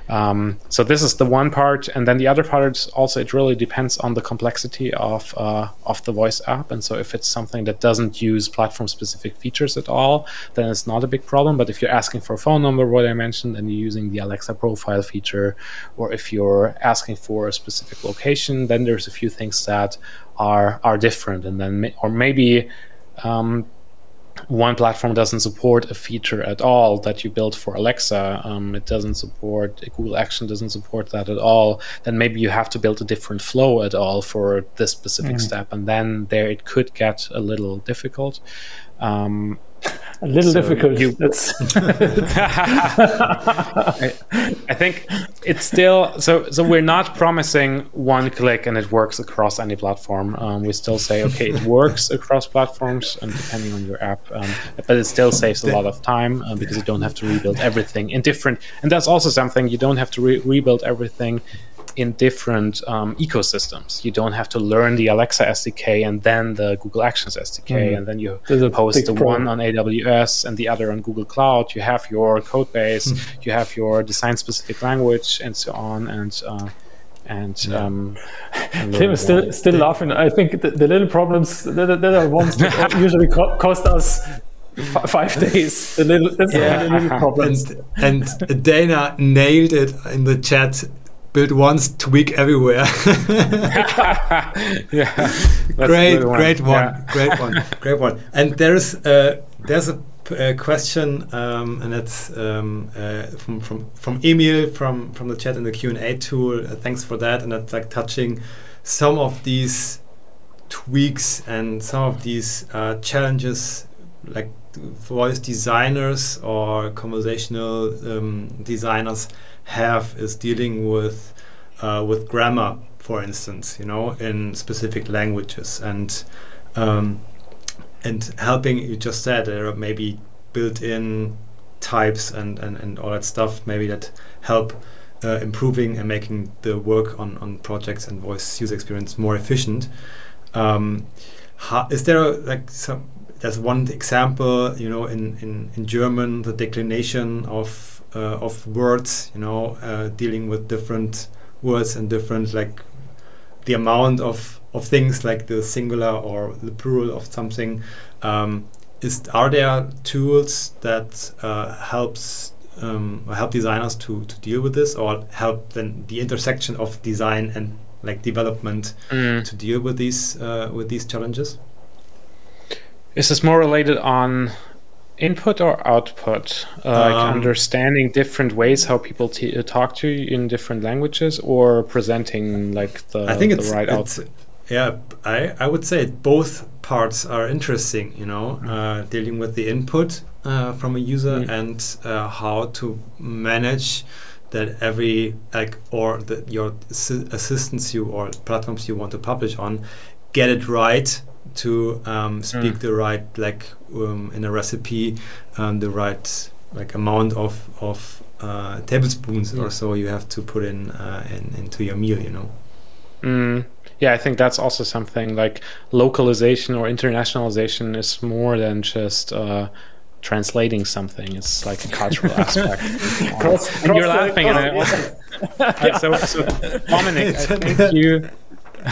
Um, so this is the one part, and then the other part is also it really depends on the complexity of uh, of the voice app. And so if it's something that doesn't use platform specific features at all, then it's not a big problem. But if you're asking for a phone number, what I mentioned, and you're using the Alexa profile feature, or if you're asking for a specific location, then there's a few things that are are different, and then or maybe um, one platform doesn't support a feature at all that you built for Alexa, um, it doesn't support Google Action doesn't support that at all, then maybe you have to build a different flow at all for this specific mm. step, and then there it could get a little difficult. Um, a little so difficult. You, I, I, think it's still so. So we're not promising one click and it works across any platform. Um, we still say okay, it works across platforms and depending on your app, um, but it still saves a lot of time uh, because you don't have to rebuild everything in different. And that's also something you don't have to re- rebuild everything in different um, ecosystems. You don't have to learn the Alexa SDK and then the Google Actions SDK, mm. and then you post the one on AWS and the other on Google Cloud. You have your code base, mm. you have your design specific language, and so on. And uh, and yeah. um, Tim is still still laughing. I think the, the little problems that, that are ones that usually co- cost us F- five days. The little, that's yeah. the little problems. And, and Dana nailed it in the chat build once, tweak everywhere. yeah, great, great one, yeah. great one, great one. And there's uh, there's a, a question, um, and that's um, uh, from from from Emil from from the chat in the Q and A tool. Uh, thanks for that, and that's like touching some of these tweaks and some of these uh, challenges, like voice designers or conversational um, designers have is dealing with uh, with grammar, for instance, you know, in specific languages, and um, and helping. You just said there are maybe built-in types and, and, and all that stuff, maybe that help uh, improving and making the work on, on projects and voice user experience more efficient. Um, is there a, like some? There's one example, you know, in, in, in German, the declination of uh, of words, you know, uh, dealing with different words and different like the amount of of things like the singular or the plural of something. Um, is are there tools that uh, helps um, help designers to to deal with this, or help then the intersection of design and like development mm. to deal with these uh, with these challenges? Is this more related on input or output uh, um, like understanding different ways how people t- uh, talk to you in different languages or presenting like the, I think the it's, right it's, output yeah I, I would say both parts are interesting you know mm. uh, dealing with the input uh, from a user mm. and uh, how to manage that every like or that your assistants you or platforms you want to publish on get it right to um, speak mm. the right like um, in a recipe um, the right like amount of of uh, tablespoons yeah. or so you have to put in, uh, in into your meal you know mm. yeah i think that's also something like localization or internationalization is more than just uh, translating something it's like a cultural aspect cross, and cross you're laughing and I, so, so dominic i think you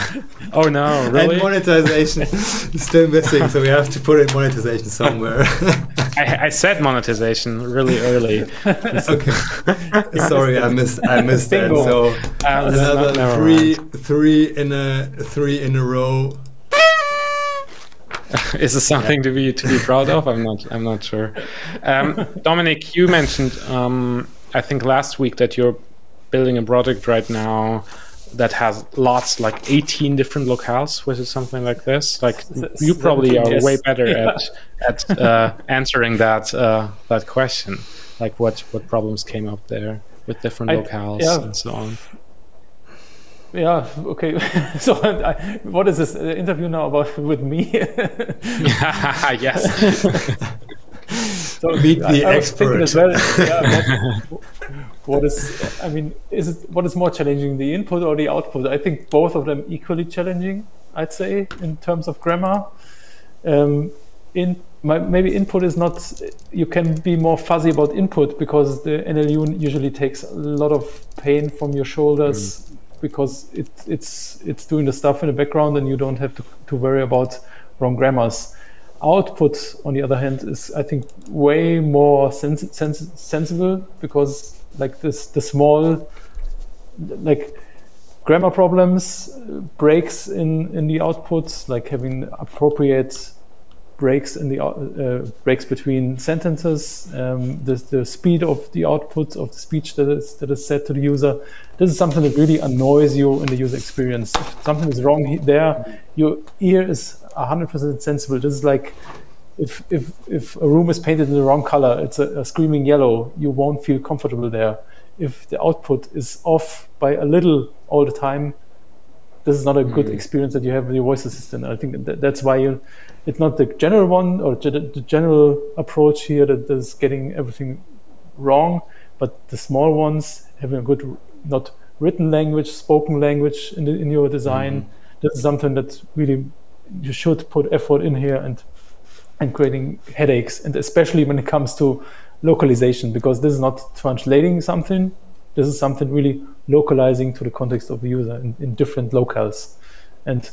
oh no, really? And monetization is still missing, so we have to put in monetization somewhere. I, I, said monetization really early. okay, sorry, I missed. I missed that. So uh, another three, three in a three in a row. Is this something yeah. to be to be proud of? I'm not. I'm not sure. Um, Dominic, you mentioned um, I think last week that you're building a project right now that has lots, like 18 different locales. Was it something like this? Like you probably are way better at at uh, answering that uh, that question. Like what what problems came up there with different I, locales yeah. and so on. Yeah. Okay. so, I, what is this interview now about with me? yes. So meet the I, expert. as well. Yeah, what, what is? I mean, is it what is more challenging, the input or the output? I think both of them equally challenging. I'd say in terms of grammar. Um, in my, maybe input is not. You can be more fuzzy about input because the NLU usually takes a lot of pain from your shoulders. Mm because it, it's it's doing the stuff in the background and you don't have to, to worry about wrong grammars. Output, on the other hand, is I think way more sens- sens- sensible because like this the small like grammar problems breaks in in the outputs, like having appropriate breaks in the uh, breaks between sentences, um, the, the speed of the output of the speech that is that is said to the user. This is something that really annoys you in the user experience. If something is wrong there, your ear is 100% sensible. This is like if if if a room is painted in the wrong color, it's a, a screaming yellow. You won't feel comfortable there. If the output is off by a little all the time, this is not a good mm. experience that you have with your voice assistant. I think that that's why you, it's not the general one or the general approach here that is getting everything wrong, but the small ones having a good, not written language, spoken language in, the, in your design. Mm. This is something that really you should put effort in here and and creating headaches, and especially when it comes to localization, because this is not translating something. This is something really localizing to the context of the user in, in different locales. And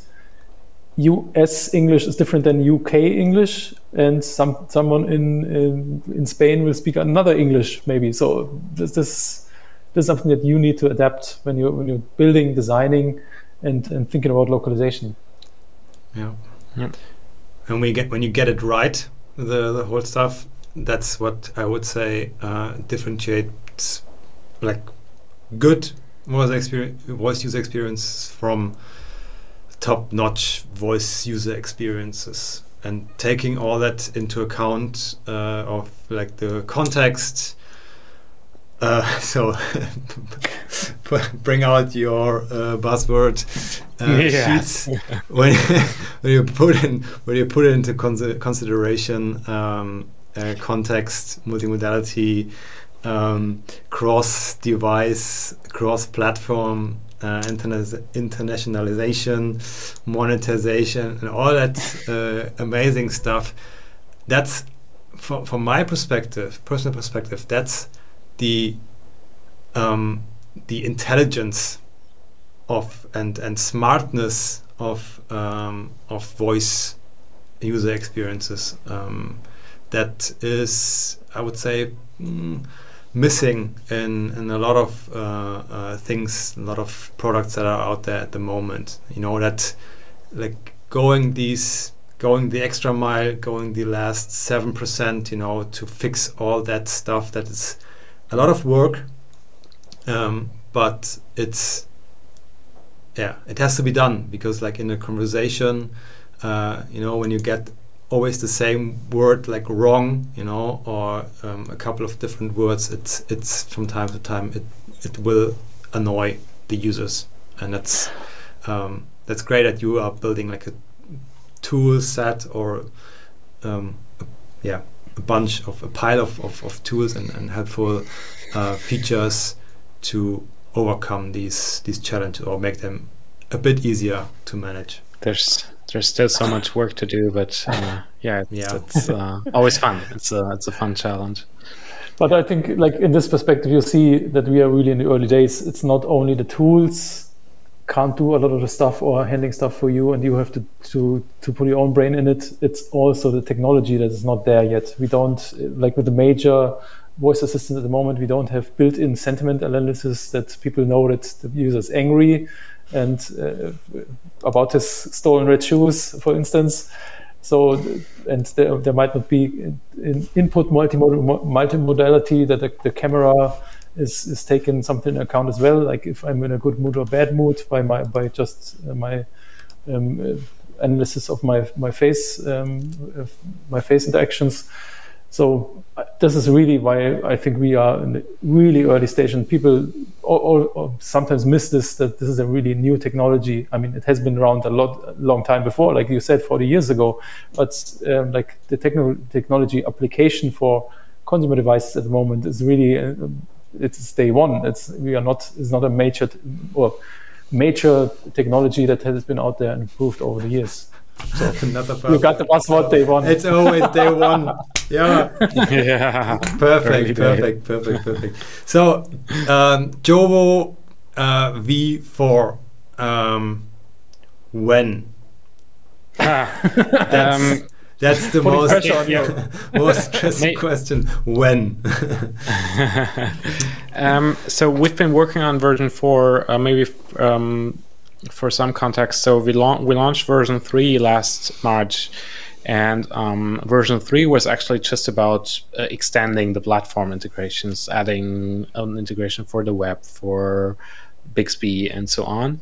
US English is different than UK English, and some someone in, in, in Spain will speak another English maybe. So this, this this is something that you need to adapt when you when you're building, designing, and and thinking about localization. Yeah, yeah. And we get when you get it right, the the whole stuff. That's what I would say uh, differentiates like good voice experience, voice user experience from top-notch voice user experiences, and taking all that into account uh, of like the context. Uh, so bring out your uh, buzzword uh, sheets when, when you put in when you put it into consideration um, uh, context multimodality um, cross-device, cross-platform uh, internationalization, monetization, and all that uh, amazing stuff. That's from, from my perspective, personal perspective. That's the um, the intelligence of and and smartness of um, of voice user experiences. Um, that is, I would say. Mm, missing in, in a lot of uh, uh, things, a lot of products that are out there at the moment. You know that like going these going the extra mile, going the last seven percent, you know, to fix all that stuff. That is a lot of work, um, but it's yeah, it has to be done because like in a conversation, uh, you know, when you get always the same word like wrong you know or um, a couple of different words it's it's from time to time it it will annoy the users. And that's um, that's great that you are building like a tool set or um, yeah a bunch of a pile of, of, of tools and, and helpful uh, features to overcome these these challenges or make them a bit easier to manage there's there's still so much work to do, but uh, yeah, it's, yeah. it's uh, always fun. It's a it's a fun challenge. But I think, like in this perspective, you see that we are really in the early days. It's not only the tools can't do a lot of the stuff or handling stuff for you, and you have to to to put your own brain in it. It's also the technology that is not there yet. We don't like with the major voice assistants at the moment. We don't have built-in sentiment analysis that people know that the user is angry and uh, about his stolen red shoes, for instance. So, and there, there might not be in input multimodality that the, the, camera is is taken something into account as well. Like if I'm in a good mood or bad mood by my by just uh, my um, uh, analysis of my my face um, my face interactions. So uh, this is really why I think we are in the really early stage, and people or, or, or sometimes miss this that this is a really new technology. I mean, it has been around a lot, a long time before, like you said, 40 years ago. But um, like the techno- technology application for consumer devices at the moment is really uh, it's day one. It's we are not it's not a major or major technology that has been out there and improved over the years. So you got the buzzword day one. It's always day one. Yeah. yeah. Perfect, perfect, perfect, perfect. So, um, Jovo uh, V4, um, when? that's, Um, that's the Putting most, pressure most stressing May- question. When? um, so we've been working on version four, uh, maybe f- um, for some context. So we, lau- we launched version three last March, and um, version three was actually just about uh, extending the platform integrations, adding an integration for the web, for Bixby, and so on.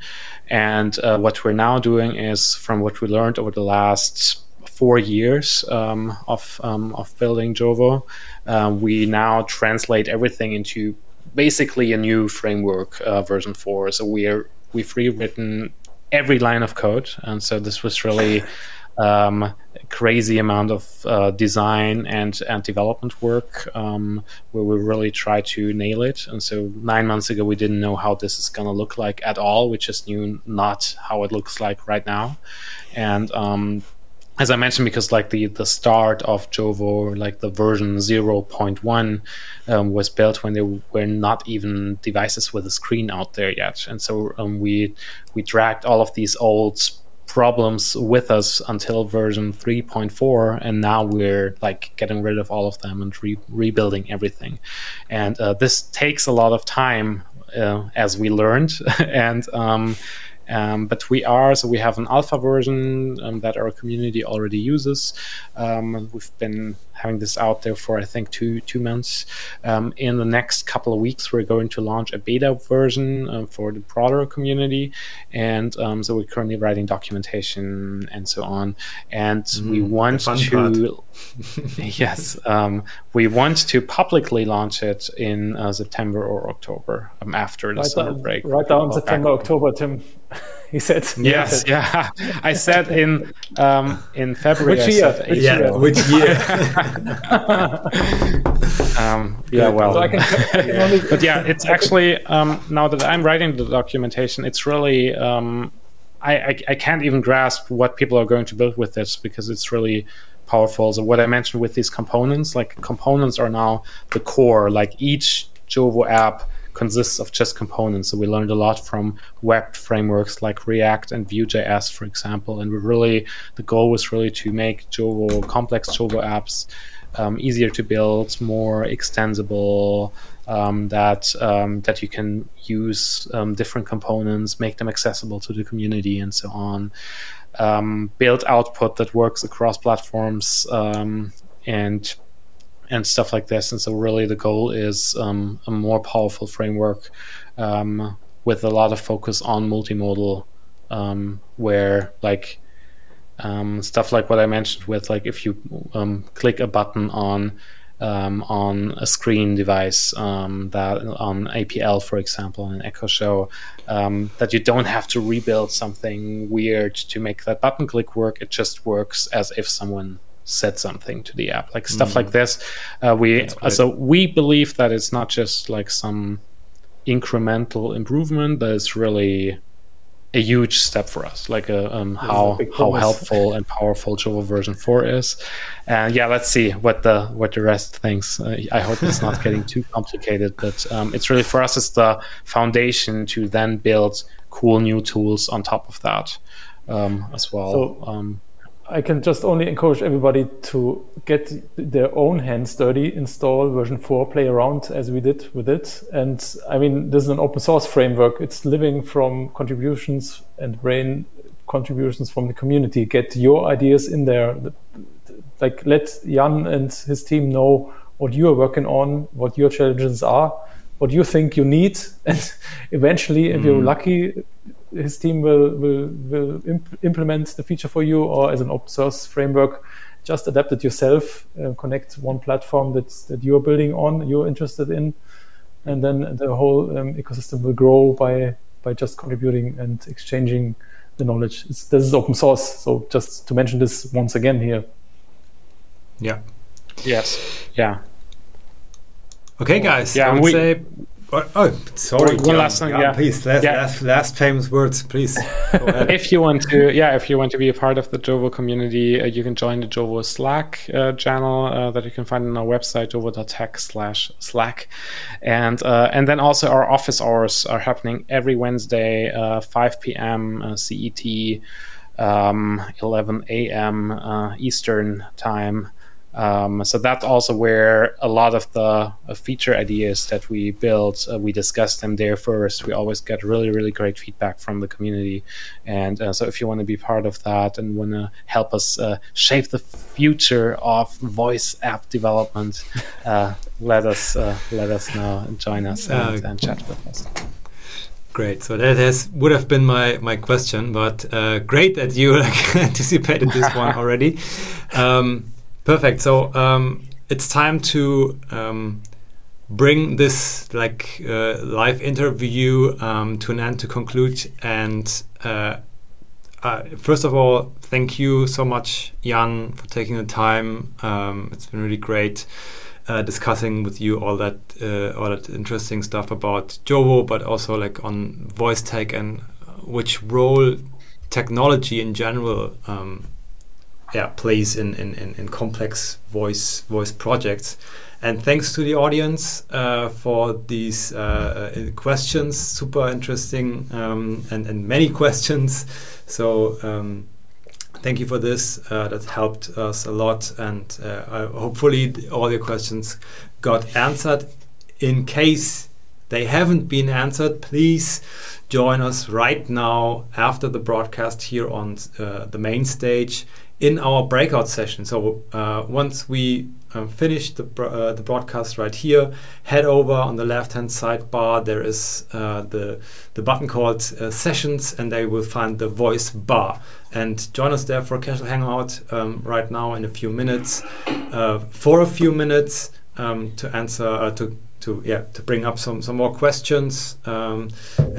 And uh, what we're now doing is, from what we learned over the last four years um, of um, of building Jovo, uh, we now translate everything into basically a new framework, uh, version four. So we're we've rewritten every line of code, and so this was really um, a crazy amount of uh, design and and development work um, where we really try to nail it. And so nine months ago, we didn't know how this is going to look like at all. We just knew not how it looks like right now, and um, as I mentioned, because like the the start of Jovo, like the version 0.1, um, was built when there were not even devices with a screen out there yet, and so um, we we dragged all of these old problems with us until version 3.4 and now we're like getting rid of all of them and re- rebuilding everything. And uh, this takes a lot of time uh, as we learned. And um, um, but we are, so we have an alpha version um, that our community already uses. Um, we've been having this out there for I think two two months. Um, in the next couple of weeks, we're going to launch a beta version um, for the broader community, and um, so we're currently writing documentation and so on. And we want to, yes, um, we want to publicly launch it in uh, September or October um, after the Right summer down, break. right down Well, September, October, Tim. he said. Yes, yeah. I said in um, in February. Which year? said Which yeah, year? which year? Um, yeah, well. So I can, I can only, but yeah, it's actually um, now that I'm writing the documentation, it's really um, I, I I can't even grasp what people are going to build with this because it's really powerful. So what I mentioned with these components, like components are now the core. Like each Jovo app consists of just components. So we learned a lot from web frameworks like React and Vue.js, for example. And we really the goal was really to make Jovo complex Jovo apps um, easier to build, more extensible, um, that um, that you can use um, different components, make them accessible to the community, and so on. Um, build output that works across platforms um, and and stuff like this. And so, really, the goal is um, a more powerful framework um, with a lot of focus on multimodal, um, where like um, stuff like what I mentioned with like if you um, click a button on um, on a screen device that on APL, for example, on an Echo Show, that you don't have to rebuild something weird to make that button click work. It just works as if someone said something to the app, like stuff like this. Uh, we so we believe that it's not just like some incremental improvement, but it's really a huge step for us, like a, um, how how helpful and powerful Jovo version four is. And yeah, let's see what the what the rest thinks. Uh, I hope it's not getting too complicated, but um, it's really for us it's the foundation to then build cool new tools on top of that um, as well. So- um, I can just only encourage everybody to get their own hands dirty, install version 4, play around as we did with it. And I mean, this is an open source framework. It's living from contributions and brain contributions from the community. Get your ideas in there. Like, let Jan and his team know what you are working on, what your challenges are. what you think you need, and eventually, if you're mm. lucky, his team will will will imp- implement the feature for you, or as an open source framework, just adapt it yourself, uh, connect one platform that's that you're building on, you're interested in, and then the whole um, ecosystem will grow by by just contributing and exchanging the knowledge. It's, this is open source, so just to mention this once again here. Yeah. Yes. Yeah. Okay, guys. Yeah, I would we- say. Oh, oh, sorry. One last thing, yeah. Please, last, Yeah. last, last famous words, please. If you want to yeah if you want to be a part of the jovo community uh, you can join the jovo slack uh, channel uh, that you can find on our website jovo.tech slash slack and uh, and then also our office hours are happening every wednesday uh, 5 p.m uh, cet um, 11 a.m uh, eastern time um, so that's also where a lot of the uh, feature ideas that we build, uh, we discuss them there first. We always get really, really great feedback from the community. And uh, so if you want to be part of that and want to help us uh, shape the future of voice app development, uh, let us uh, let us know and join us and, and chat with us. Great. So that has would have been my my question, but uh, great that you like, anticipated this one already. Um, perfect. So um, it's time to um, bring this like uh, live interview um, to an end to conclude. And uh, uh, first of all, thank you so much, Jan, for taking the time. Um, it's been really great uh, discussing with you all that uh, all that interesting stuff about Jovo, but also like on voice tech and which role technology in general um, yeah plays in, in, in, in complex voice voice projects. And thanks to the audience uh, for these uh, uh, questions, super interesting um, and, and many questions. So um, thank you for this. Uh, that helped us a lot, and uh, hopefully all your questions got answered. In case they haven't been answered, please join us right now after the broadcast here on uh, the main stage in our breakout session. So uh, once we um, finish the, uh, the broadcast right here, head over on the left hand sidebar. There is uh, the, the button called uh, sessions, and they will find the voice bar. And join us there for a casual hangout um, right now in a few minutes. Uh, for a few minutes um, to answer, uh, to to yeah to bring up some some more questions. Um,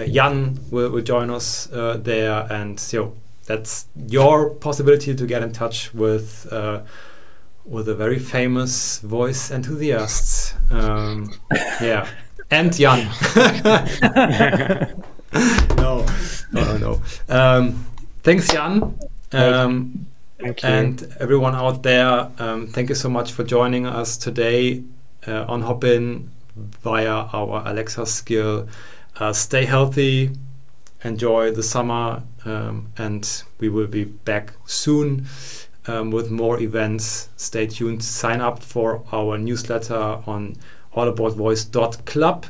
Jan will, will join us there, and so that's your possibility to get in touch with uh, with a very famous voice enthusiast. Um, yeah, and Jan. no, no, no. Um, thanks, Jan. Um, Thank you. and everyone out there, um, thank you so much for joining us today uh, on Hopin via our Alexa skill. Uh, stay healthy, enjoy the summer, um, and we will be back soon um, with more events. Stay tuned. Sign up for our newsletter on allaboutvoice.club,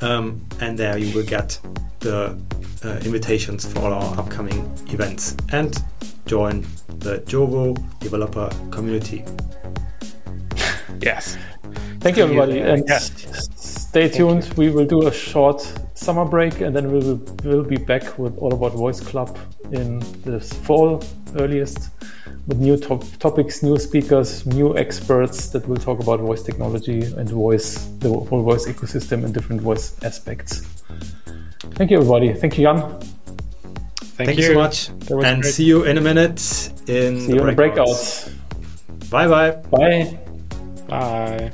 um, and there you will get the uh, invitations for all our upcoming events and join the Jovo developer community. yes. Thank you, everybody, you. And Yeah. stay tuned. We will do a short summer break, and then we will we'll be back with All About Voice Club in this fall earliest, with new top, topics, new speakers, new experts that will talk about voice technology and voice, the whole voice ecosystem and different voice aspects. Thank you, everybody. Thank you, Jan. Thank, Thank you so much, and great. see you in a minute in See you in the breakouts. Bye bye. Bye. Bye.